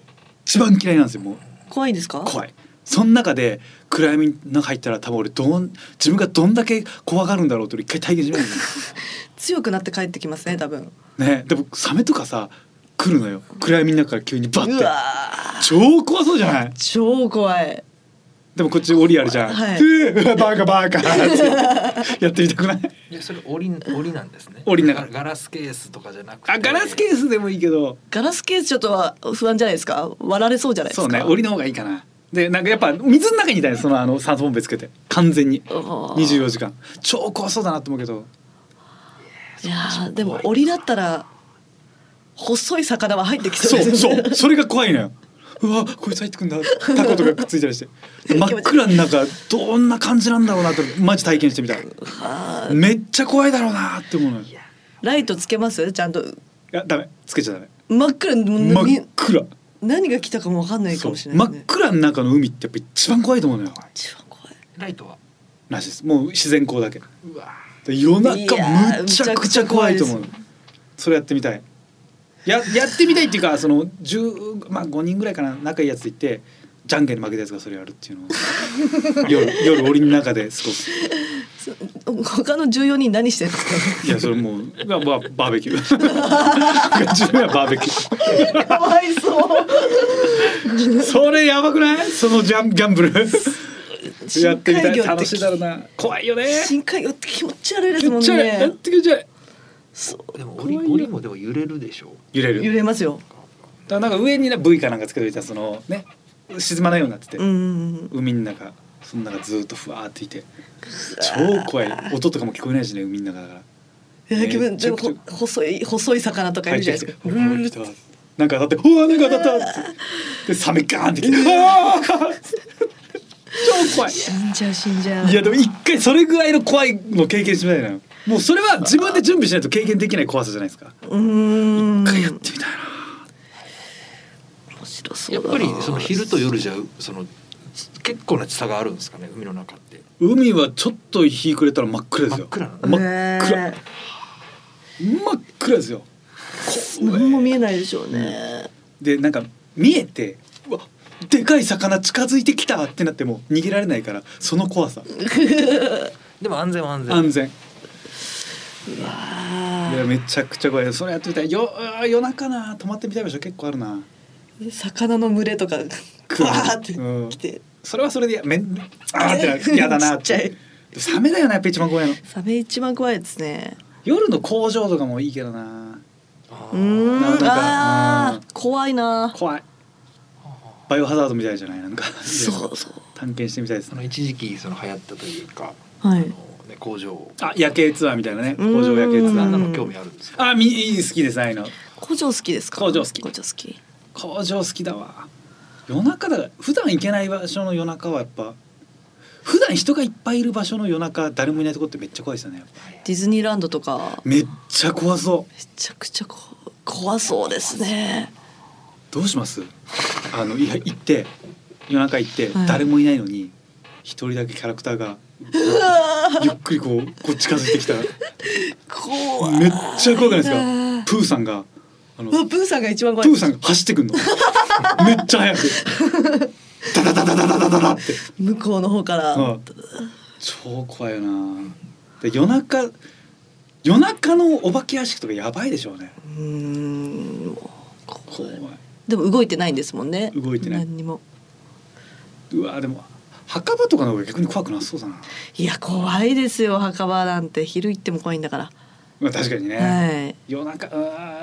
一番嫌いなんですよもう。怖いですか？怖い。その中で暗闇の中入ったら多分俺どん自分がどんだけ怖がるんだろうと一回体験してみる強くなって帰ってきますね多分。ねでもサメとかさ来るのよ。暗闇の中から急にバッて。うわー。超怖そうじゃない？超怖い。でもこっち檻あるじゃん、はい。でうわバカバカって。[LAUGHS] やってみたくない？いやそれ檻檻なんですね。檻の中。ガガラスケースとかじゃなくて。あガラスケースでもいいけど。ガラスケースちょっとは不安じゃないですか？割られそうじゃないですか？そうね檻の方がいいかな。でなんかやっぱ水の中にいたいのそのあの酸素ボンベつけて。完全に。あー。24時間。超怖そうだなと思うけど。いやーでも檻だったら細い魚は入ってきそそううですねそう。それが怖いのよ。うわこいつ入ってくんだ。タコとかくっついたりし。て真っ暗の中どんな感じなんだろうなってマジ体験してみためっちゃ怖いだろうなって思うのよ。いライトつけます？ちゃんと。やダメ。つけちゃダメ。真っ暗真っ暗。何が来たかもわかんないかそうもしれない、真ね、っ暗の中の海ってやっぱ一番怖いと思うのよ。一番怖い。ライトは？らしいですもう自然光だけ。うわ。で夜中むちゃくちゃ怖いと思うそれやってみたいややってみたいっていうかその10まあ5人ぐらいかな仲いいやついてじゃんけんで負けたやつがそれやるっていうのを [LAUGHS] 夜夜檻の中で過ごす他の14人何してるんですかいやそれもうバババーベキュー。[LAUGHS] 自分はバーベキュかわいそう。ーそれやばくない？そのジャンギャンブル。[LAUGHS] やってみたい。楽しいだろうな。怖いよね。深海魚って気持ち悪いですもん気持ち悪い。やっねて気持ち悪いそうでも檻檻もでも揺れるでしょ？揺れる。揺れますよ。だからなんか上にね V かなんかつけておいたらそのね沈まないようになってて、うん海の中。その中ずっとふわーっていて。超怖い。音とかも聞こえないしね海の中だから。いや気分でも細い細い魚とかいるじゃないですか。なんか当たってうわなんか当たったでサメガーンってきて超怖い。死んじゃう死んじゃう。いやでも一回それぐらいの怖いの経験してみたいなよもうそれは自分で準備しないと経験できない怖さじゃないですか。うーん。一回やってみたいな面白そうやっぱりその昼と夜じゃその結構な差があるんですかね海の中って。海はちょっと日暮れたら真っ暗ですよ。真っ暗真っ暗。ね真っ暗ですよ。え何も見えないでしょうね。でなんか見えてうわでかい魚近づいてきたってなっても逃げられないからその怖さ。[LAUGHS] でも安全は安全。[LAUGHS] 安全いやめちゃくちゃ怖い。それやってみたい。よ夜中な泊まってみたい場所結構あるな。ー魚の群れとか来るわーってうん。来て、それはそれでやめんあーって [LAUGHS] 嫌だなっちっちゃい。てサメだよねやっぱ一番怖いの。サメ一番怖いですね。夜の工場とかもいいけどな。あーうーん。ああ怖いな。怖い。バイオハザードみたいじゃないなんか。そうそう。探検してみたいですね。その一時期その流行ったというか、はい。あのね工場あ夜景ツアーみたいなね。工うん。場夜景ツアー。なの興味あるんですか？あみいい好きですああいうの。工場好きですか？工場好き。工場好き。工場好きだわ。夜中だ。普段行けない場所の夜中はやっぱ普段人がいっぱいいる場所の夜中誰もいないとこってめっちゃ怖いですよねディズニーランドとか。めっちゃ怖そう。めちゃくちゃこ怖そうですね。どうします？あのいや行って夜中行ってはい。誰もいないのに一人だけキャラクターがゆっくりこうこう近づいてきた。ら怖めっちゃ怖くないですか？あプーさんが。あのプーさんが一番怖い。プーさんが走ってくんの。めっちゃ速く。ダダダダダダダダダって。向こうの方から。うん。超怖いよな。で夜中夜中のお化け屋敷とかやばいでしょうね。うーん。怖い。でも動いてないんですもんね。動いてない。何にも。うわでも墓場とかの方が逆に怖くなさそうだな。いや怖いですよ墓場なんて。昼行っても怖いんだから。まあ確かにね、はい。夜中あ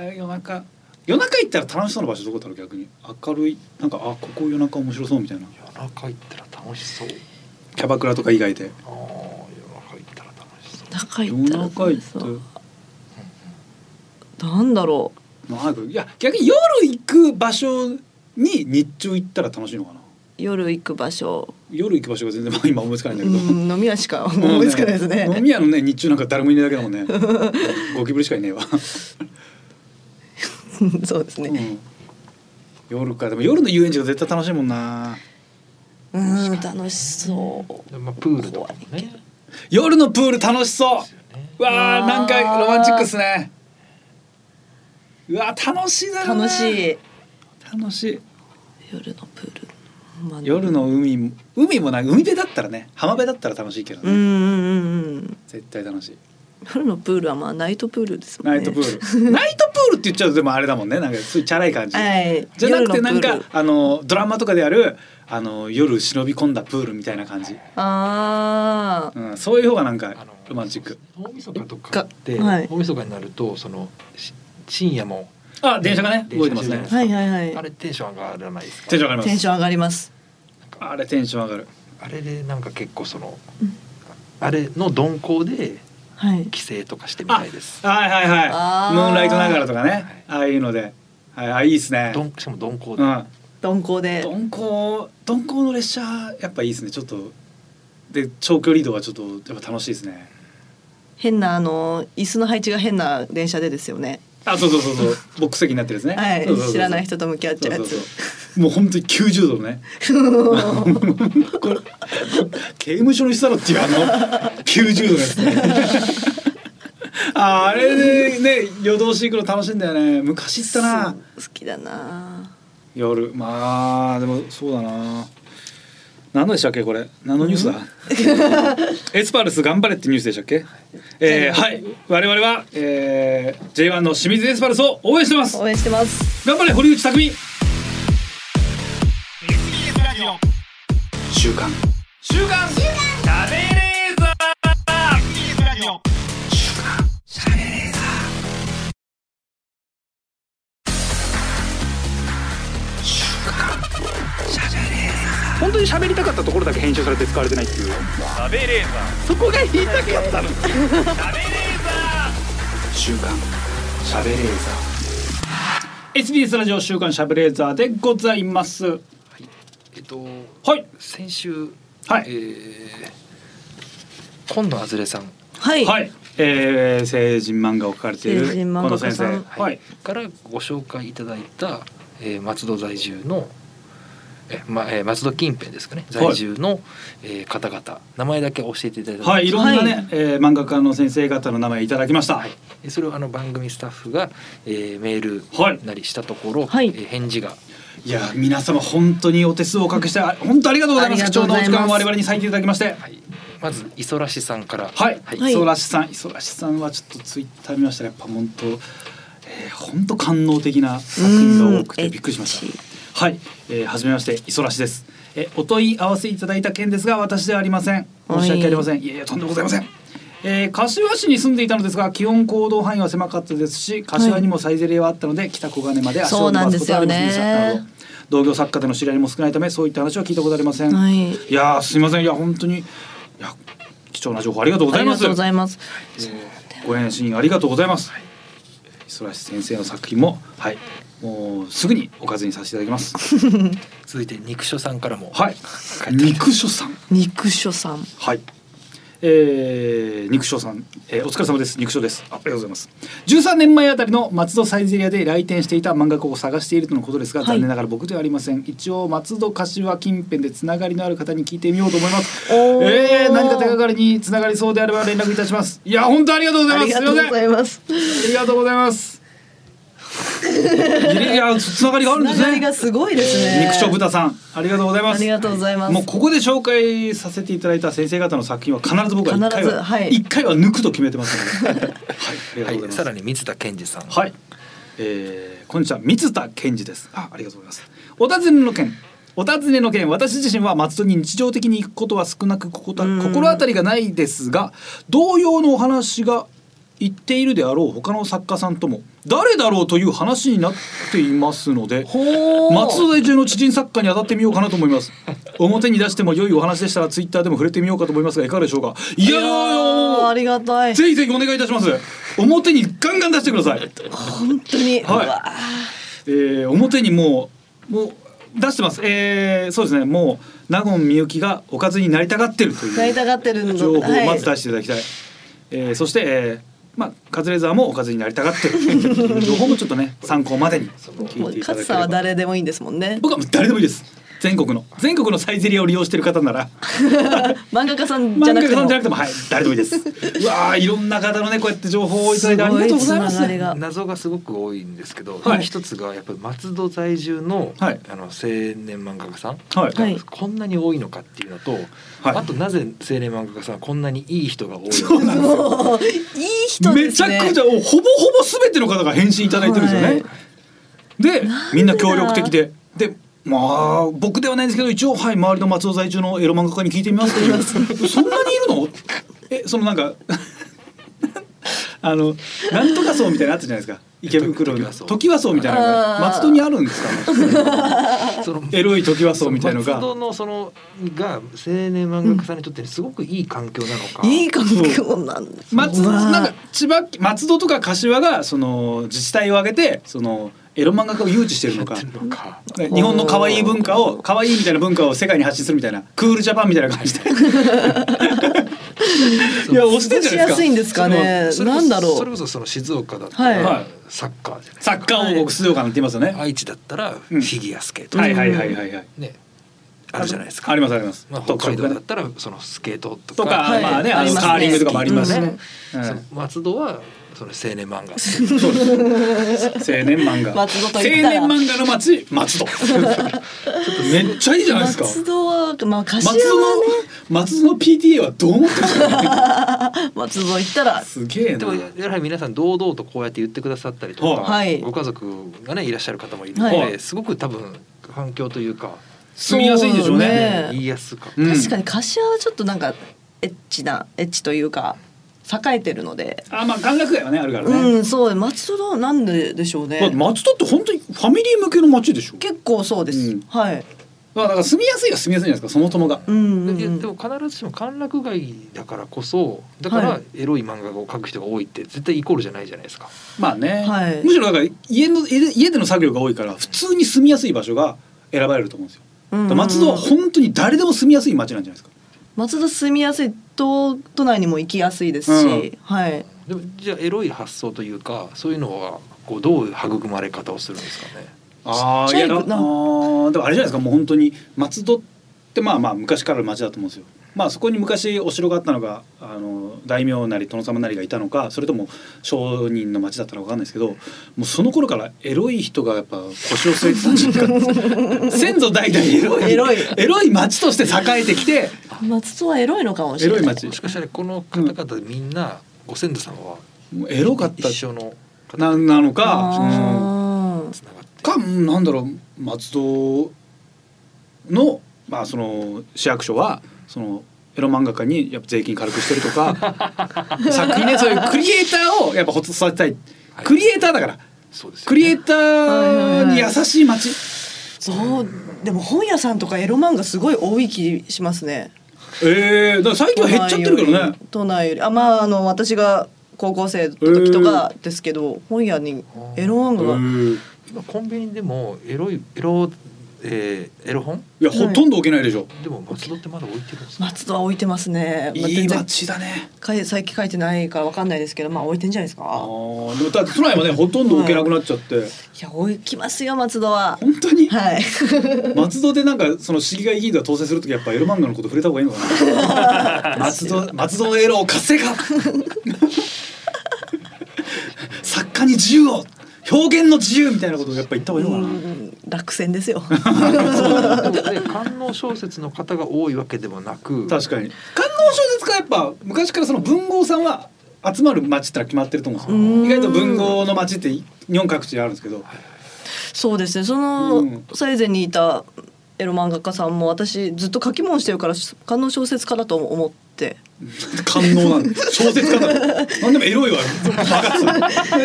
ー夜中。夜中行ったら楽しそうな場所どこだろう逆に。明るいなんかあここ夜中面白そうみたいな。夜中行ったら楽しそう。キャバクラとか以外で。ああ夜中行ったら楽しそう。中行夜ったら中行って。そうなんだろなんかいや逆に夜行く場所に日中行ったら楽しいのかな。う夜行く場所。夜行く場所が全然まあ [LAUGHS] 今思いつかないんだうけど、ん飲み屋しか思いつかないですね。飲み屋のね日中なんか誰もいないだけだもんね。ゴキブリしかいねえわ、[LAUGHS] そうですね。うん、夜か。でも夜の遊園地が絶対楽しいもんな。うん楽しそう。でまあプールとかね。夜のプール楽しそう。ね。うわーなんかロマンチックっすね。うわー楽しいだろうな楽しい。楽しい。夜のプール。まあ夜の海も海もな海辺だったらね浜辺だったら楽しいけどね、うんうんうんうん。絶対楽しい。夜のプールはまあナイトプールですもんね。ナイトプール。[LAUGHS] ナイトプールって言っちゃうとでもあれだもんね。なんかそういうチャラい感じ、はい。じゃなくてなんかあのドラマとかであるあの夜忍び込んだプールみたいな感じ、ああ。うん、そういう方がなんかあのロマンチック。大晦日とかって、がはい。大晦日になるとそのし深夜も。あ電車がね電車動いてますね。はいはいはい。あ。れテンション上がらないですか？テンション上がります。テンション上がります。あれテンション上がる。あれでなんか結構その、うん。あれの鈍行ではい。帰省とかしてみたいです。はいはいはい。あー。ムーンライトながらとかね。ああいうので。はいあいいですね。どんしかも鈍行で、うん。鈍行で。鈍行鈍行の列車やっぱいいですね。ちょっと。で長距離移動はちょっとやっぱ楽しいですね。変なあの椅子の配置が変な電車でですよね。あそうそうそうそう。ボックス席になってるやつね。はい。そうそうそうそう。知らない人と向き合っちゃうやつ。そうそうそうもう本当に90度のね。これ刑務所にしたろっていうあの90度のやつね。ああれでね夜通し行くの楽しいんだよね。昔行ったな。好きだな。夜。まあでもそうだな。何でしたっけこれ？何のニュースだ、[LAUGHS] エスパルス頑張れってニュースでしたっけ？えー、はい。我々は、えー、J1 の清水エスパルスを応援してます。応援してます。頑張れ堀内匠週刊週刊しゃべれー。ザ本当に喋りたかったところだけ編集されて使われてないっていう。食べレーザそこが言いたかったの週刊しゃべれーザー SBS ラジオ週刊しゃべれーザーでございます。ーえっとはい。先週はい。えー今野あずれさん。はい、はい、えー、成人漫画を描かれている成人漫この先生。画家さんはい。からご紹介いただいた、えー、松戸在住のえまえー、松戸近辺ですかね。在住の、えー、方々。名前だけ教えていただいた。はい、いろんなね、はい。えー漫画家の先生方の名前いただきました。はい、でそれをあの番組スタッフが、えー、メールはい。なりしたところ、はい。えー返事がいやー皆様本当にお手数をおかけしてあ本当ありがとうございます。あ貴重なお時間を我々に割いていただきまして。はい、まず磯らしさんからはい、はいはい磯らしさん、磯らしさんはちょっとツイッター見ましたらやっぱ本当、えー、本当官能的な作品が多くてびっくりしました。はい、えー、はじめまして磯らしです。えーお問い合わせいただいた件ですが私ではありません。申し訳ありません。いやいやとんでもございません。えー、柏市に住んでいたのですが基本行動範囲は狭かったですし柏にもサイゼリヤはあったので、北小金まで足を伸ばすことはありませんでしたそうなんですよね同業作家での知り合いも少ないためそういった話は聞いたことありません、はい。いやーすみません。いや本当にいや貴重な情報ありがとうございます。ありがとうございます。えーご返信ありがとうございます。磯橋先生の作品もはい。もうすぐにおかずにさせていただきます。[LAUGHS] 続いて肉書さんからも、はい。肉書さん。肉書さん。はい。えー、肉匠さん、えーお疲れ様です。肉匠です。あありがとうございます。13年前あたりの松戸サイゼリアで来店していた漫画家を探しているとのことですが、はい。残念ながら僕ではありません。一応松戸柏近辺でつながりのある方に聞いてみようと思います。えー、何か手がかりにつながりそうであれば連絡いたします。いや本当ありがとうございあます。りがとうござす。いますありがとうございますいやつながりがあるんですね。つながりがすごいですね。肉匠豚さんありがとうございます。ありがとうございます。もうここで紹介させていただいた先生方の作品は必ず僕は一回は必ずはい。一、回は抜くと決めてますので、[LAUGHS] はい、ありがとうございはい、ます。さらに水田健二さん、はい、えー、こんにちは三田健二です。あ、ありがとうございます。お尋ねの件。お尋ねの件。私自身は松戸に日常的に行くことは少なくここたうん。心当たりがないですが同様のお話が言っているであろう他の作家さんとも誰だろうという話になっていますので松戸在住の知人作家に当たってみようかなと思います。[LAUGHS] 表に出しても良いお話でしたらツイッターでも触れてみようかと思いますがいかがでしょうか？いやいやーありがたい。ぜひぜひお願いいたします。表にガンガン出してください。本当に、はい。えー、表にもうもう出してます。えー、そうですね。もう納言みゆきがおかずになりたがってるというーなりたがってるの情報をはい。まず出していただきたい、えー、そして、えーまあ、カズレーザーもおかずになりたがってる。[LAUGHS] 情報もちょっとね参考までにも聞いうていただけれ勝さんはば誰でもいいんですもんね。僕は誰でもいいです全国の全国のサイゼリアを利用している方なら。[LAUGHS] 漫画家さんじゃ漫画家なくても。さんじゃなくてもはい誰でもいいです。[LAUGHS] うわーいろんな方のねこうやって情報をいただいてありがとうございます。が謎がすごく多いんですけど、はい。一つがやっぱり松戸在住の,、はい。あの青年漫画家さん。はい、はい。こんなに多いのかっていうのと、はい。あとなぜ青年漫画家さんはこんなにいい人が多いのか。そうなんですよもういい人ですね。めちゃくちゃほぼほぼ全ての方が返信いただいてるんですよね。はい。でみんな協力的ででまあ僕ではないんですけど一応はい周りの松尾在住のエロ漫画家に聞いてみますっていうそんなにいるの？えそのなんか [LAUGHS] あのなんとか層みたいなのあったじゃないですか。池袋の。トキワ荘トキワ荘みたいなのが松戸にあるんですかね。そのエロいトキワ荘みたいのが。松戸のそのが青年漫画家さんにとってすごくいい環境なのか、いい環境なんです松なんか千葉松戸とか柏がその自治体を挙げてそのエロ漫画家を誘致してるのか。日本の可愛い文化を可愛いみたいな文化を世界に発信するみたいなクールジャパンみたいな感じで。いや押してんじゃしないですか。やすいんですかね。それこそなんだろそれこそその静岡だったら、はい。サッカーじゃないサッカー王国静岡なんて言いますよね、愛知だったらフうん。ィギュアスケート、はいはいはいはいはい。ね。あるじゃないですか。ありますあります、まあ、と北海道だねったらそのスケートととか、かはい。まあねあのカーリングとかもありますしねうん、うん。その松戸はその青年漫画。青年漫画。松戸と青言ったら。年漫画の街松戸。めっちゃいいじゃないですか。松戸はまあ戸のはね。松戸の PTA はどう思ってるんですか、[LAUGHS] 松戸行ったら。すげえな。でもややはり皆さん堂々とこうやって言ってくださったりとか、はい。ご家族がねいらっしゃる方もいるので、はい。すごく多分環境というか、住みやすいんでしょうね。ね。言いやすかった、うん。確かに柏はちょっとなんかエッチなエッチというか栄えてるので、あまあ歓楽街はねあるからね、うんそう松戸なんででしょうね。松戸って本当にファミリー向けの街でしょ？結構そうです、うん。はい。だから住みやすいは住みやすいじゃないですかそもそもが。うんうんでも必ずしも歓楽街だからこそだからはい。エロい漫画を描く人が多いって絶対イコールじゃないじゃないですか。まあね、はい。むしろだから家の家での作業が多いから普通に住みやすい場所が選ばれると思うんですよ、うんうん。だから松戸は本当に誰でも住みやすい街なんじゃないですか松戸住みやすいと都内にも行きやすいですし、うんはいでもじゃあエロい発想というかそういうのはこうどういう育まれ方をするんですかね。ああいやだあーでもあれじゃないですかもう本当に松戸ってまあまあ昔からある町だと思うんですよ。まあそこに昔お城があったのがあの大名なり殿様なりがいたのかそれとも商人の町だったのかわかんないですけどもうその頃からエロい人がやっぱ腰を据えてたんじゃないか [LAUGHS] 先祖代々エロい。エロい。エロい町として栄えてきて松戸はエロいのかもしれない。エロい町。もしかしたらこの方々みんなご先祖様はもうエロかった。一緒の方ななのか、あー。つながってかなんだろう松戸のまあその市役所はそのエロ漫画家にやっぱ税金軽くしてるとか [LAUGHS] 作品ねそういうクリエイターをやっぱほっと育てたい。はい。クリエイターだから。そうですよね。クリエイターに優しい街。そうでも本屋さんとかエロ漫画すごい多い気しますね。ええだから最近は減っちゃってるけどね。都内より。あまああの私が高校生の時とかですけど、本屋にエロ漫画が、うん今コンビニでもエロいエロ、えー、エロ本？いやほとんど置けないでしょ、でも松戸ってまだ置いてるんですか。松戸は置いてますね、まあ、いい街だね。かい最近書いてないからわかんないですけどまあ置いてんじゃないですあかーでもだって都内はねほとんど置けなくなっちゃって、い。や置きますよ松戸は。本当に？はい。[LAUGHS] 松戸でなんかその市議会議員とか当選するときやっぱエロ漫画のこと触れた方がいいのかな。[LAUGHS] 松戸松戸のエロを活性化作家に自由を表現の自由みたいなことをやっぱ言った方がいいのかな。うん落選ですよ。官能小説の方が多いわけでもなく。確かに。官能小説家はやっぱ昔からその文豪さんは集まる町ってのは決まってると思うんですうん。よ意外と文豪の町って日本各地にあるんですけど。そうですね。その、うん。最前にいたエロ漫画家さんも私ずっと書き物してるから官能小説家だと思って官能なんで小説家だなんでもエロいは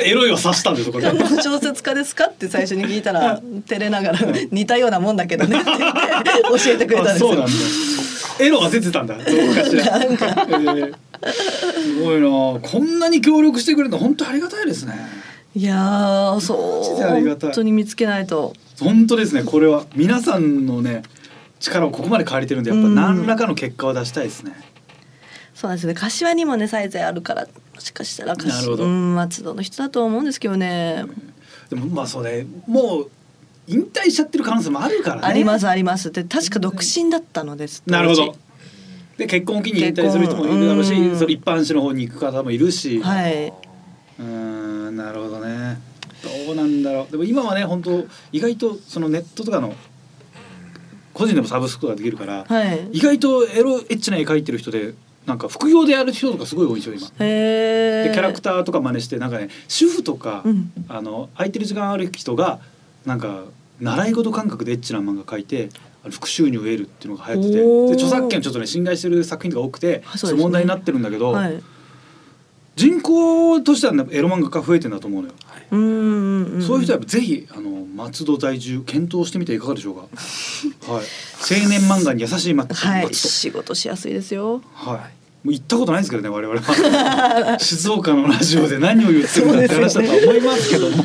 エロいは刺したんですよこれ官能小説家ですかって最初に聞いたら照れながら似たようなもんだけどねって言って教えてくれたんですよあそうなんだ。エロが出てたんだ。どうかしら。えーすごいな。こんなに協力してくれるの本当ありがたいですね。いやそう本当に見つけないと本当ですね。これは皆さんのね力をここまで借りてるんでやっぱうん何らかの結果を出したいですね。そうなんですね。柏にもねサイズあるからもしかしたら柏なるほど。うん松戸の人だと思うんですけどね。でもまあそうね。もう引退しちゃってる可能性もあるからね。ありますあります。で確か独身だったのです。当なるほど。で結婚を機に引退する人もいるだろうしうん、その一般紙の方に行く方もいるし。時はい、うーんなるほどね。どうなんだろう。でも今はね本当意外とそのネットとかの個人でもサブスクとかできるから、はい。意外とエロエッチな絵描いてる人でなんか副業でやる人とかすごい多いんですよ今。でキャラクターとか真似してなんかね主婦とか、うんあの空いてる時間ある人がなんか習い事感覚でエッチな漫画描いてあの副収入を得るっていうのが流行っててで著作権ちょっとね侵害してる作品とか多くてあそね問題になってるんだけど、はい人口としては、ね、エロ漫画家増えてんだと思うのよ。うんうそういう人はぜひあの松戸在住検討してみてはいかがでしょうか？[LAUGHS] はい。青年漫画に優しい松はい松戸。仕事しやすいですよはい。もう行ったことないですけどね我々は。[LAUGHS] 静岡のラジオで何を言ってるんだって話だとは思いますけども。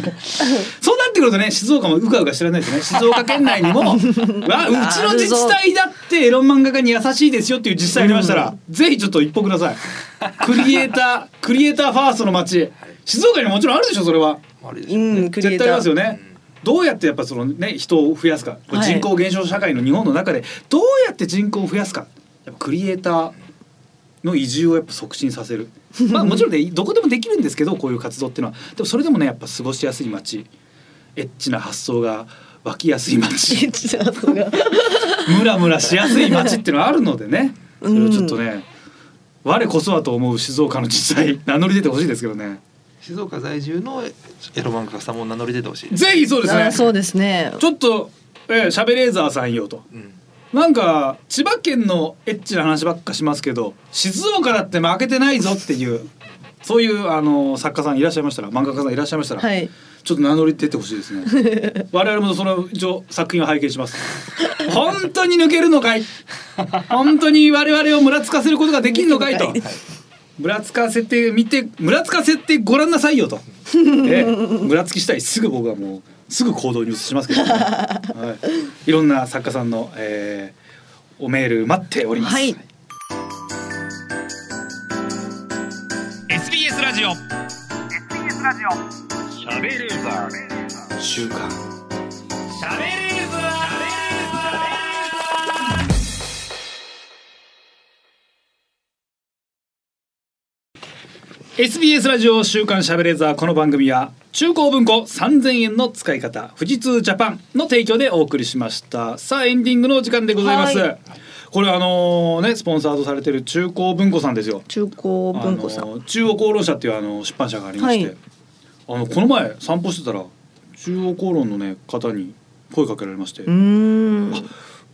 そうなってくるとね静岡もうかうか知らないですね。静岡県内にもわうちの自治体だっってエロ漫画家に優しいですよっていう実際ありましたら、ぜひちょっと一歩ください。クリエイタークリエイターファーストの街。静岡にももちろんあるでしょそれは。うん絶対ありますよーね。どうやってやっぱそのね人を増やすか、人口減少社会の日本の中でどうやって人口を増やすか。やっぱクリエイターの移住をやっぱ促進させる。まあもちろんねどこでもできるんですけどこういう活動っていうのは。でもそれでもねやっぱ過ごしやすい街。エッチな発想が湧きやすい街。[LAUGHS] ムラムラしやすい街っていうのはあるのでね。それをちょっとね、我こそはと思う静岡の実際名乗り出てほしいですけどね。静岡在住のエロ漫画家さんも名乗り出てほしい。ぜひそうですね。そうですね。ちょっと、えー、しゃべレーザーさんよと。うんなんか千葉県のエッチな話ばっかしますけど静岡だって負けてないぞっていうそういうあの作家さんいらっしゃいましたら漫画家さんいらっしゃいましたら、はい。ちょっと名乗り出てほしいですね。[LAUGHS] 我々もその一応作品を拝見します。本当に抜けるのかい？本当に我々をむらつかせることができるのかいと。はい。むらつかせてみてむらつかせてごらんなさいよと、ええ。むらつきしたい。すぐ僕はもうすぐ行動に移しますけど、ね。はい、いろんな作家さんの、えー、おメール待っております、はい。SBS ラジオ。SBS ラジオ。しゃべれーザー週刊しゃべ SBS ラジオ週刊しゃべれーザー。この番組は中古文庫3000円の使い方富士通ジャパンの提供でお送りしました。さあエンディングのお時間でございます、はい。これあのねスポンサードされてる中古文庫さんですよ。中高文庫さん。中央公論社っていうあの出版社がありまして、はい。あのこの前散歩してたら中央公論のね方に声かけられまして。うーん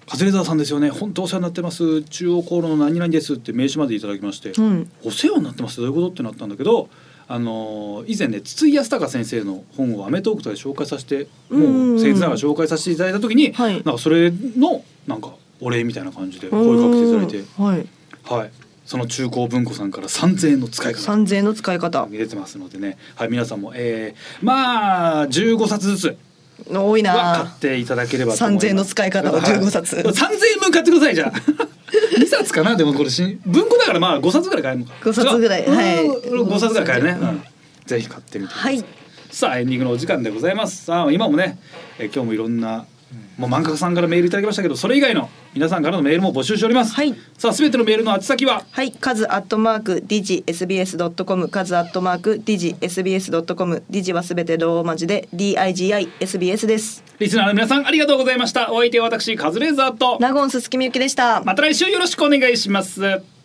カズレーザーさんですよね。本当お世話になってます。中央公論の何々ですって名刺までいただきまして、うんお世話になってます。どういうことってなったんだけどあの以前ね筒井康隆先生の本を『アメトーーク』とかで紹介させてもう僭越ながら紹介させていただいた時に、はい。なんかそれのなんかお礼みたいな感じで声かけていただいて。はい。はい。その中高文庫さんから3000円の使い方。三千円の使い方。出てますのでね、はい、皆さんも、えー、まあ15冊ずつ多いは買なっていただければと思います。3000円の使い方は15冊はい3000円分買ってくださいじゃあ。[LAUGHS] 2冊かなでもこれし文庫だからまあ5冊ぐらい買えるのか。5冊ぐらいうんはい5冊ぐらい買えるね。うんぜひ買ってみてください。はいさあエンディングのお時間でございます。さあ今もね、えー今日もいろんなもう漫画家さんからメールいただきましたけど、それ以外の皆さんからのメールも募集しております。はいさあすべてのメールの宛先は？はい、カズアットマークディジ SBS ドットコム、カズアットマークディジ SBS ドットコム、ディジはすべてローマ字で D I G I S B S です。リスナーの皆さんありがとうございました。お相手は私カズレーザーとナゴンススキミユキでした。また来週よろしくお願いします。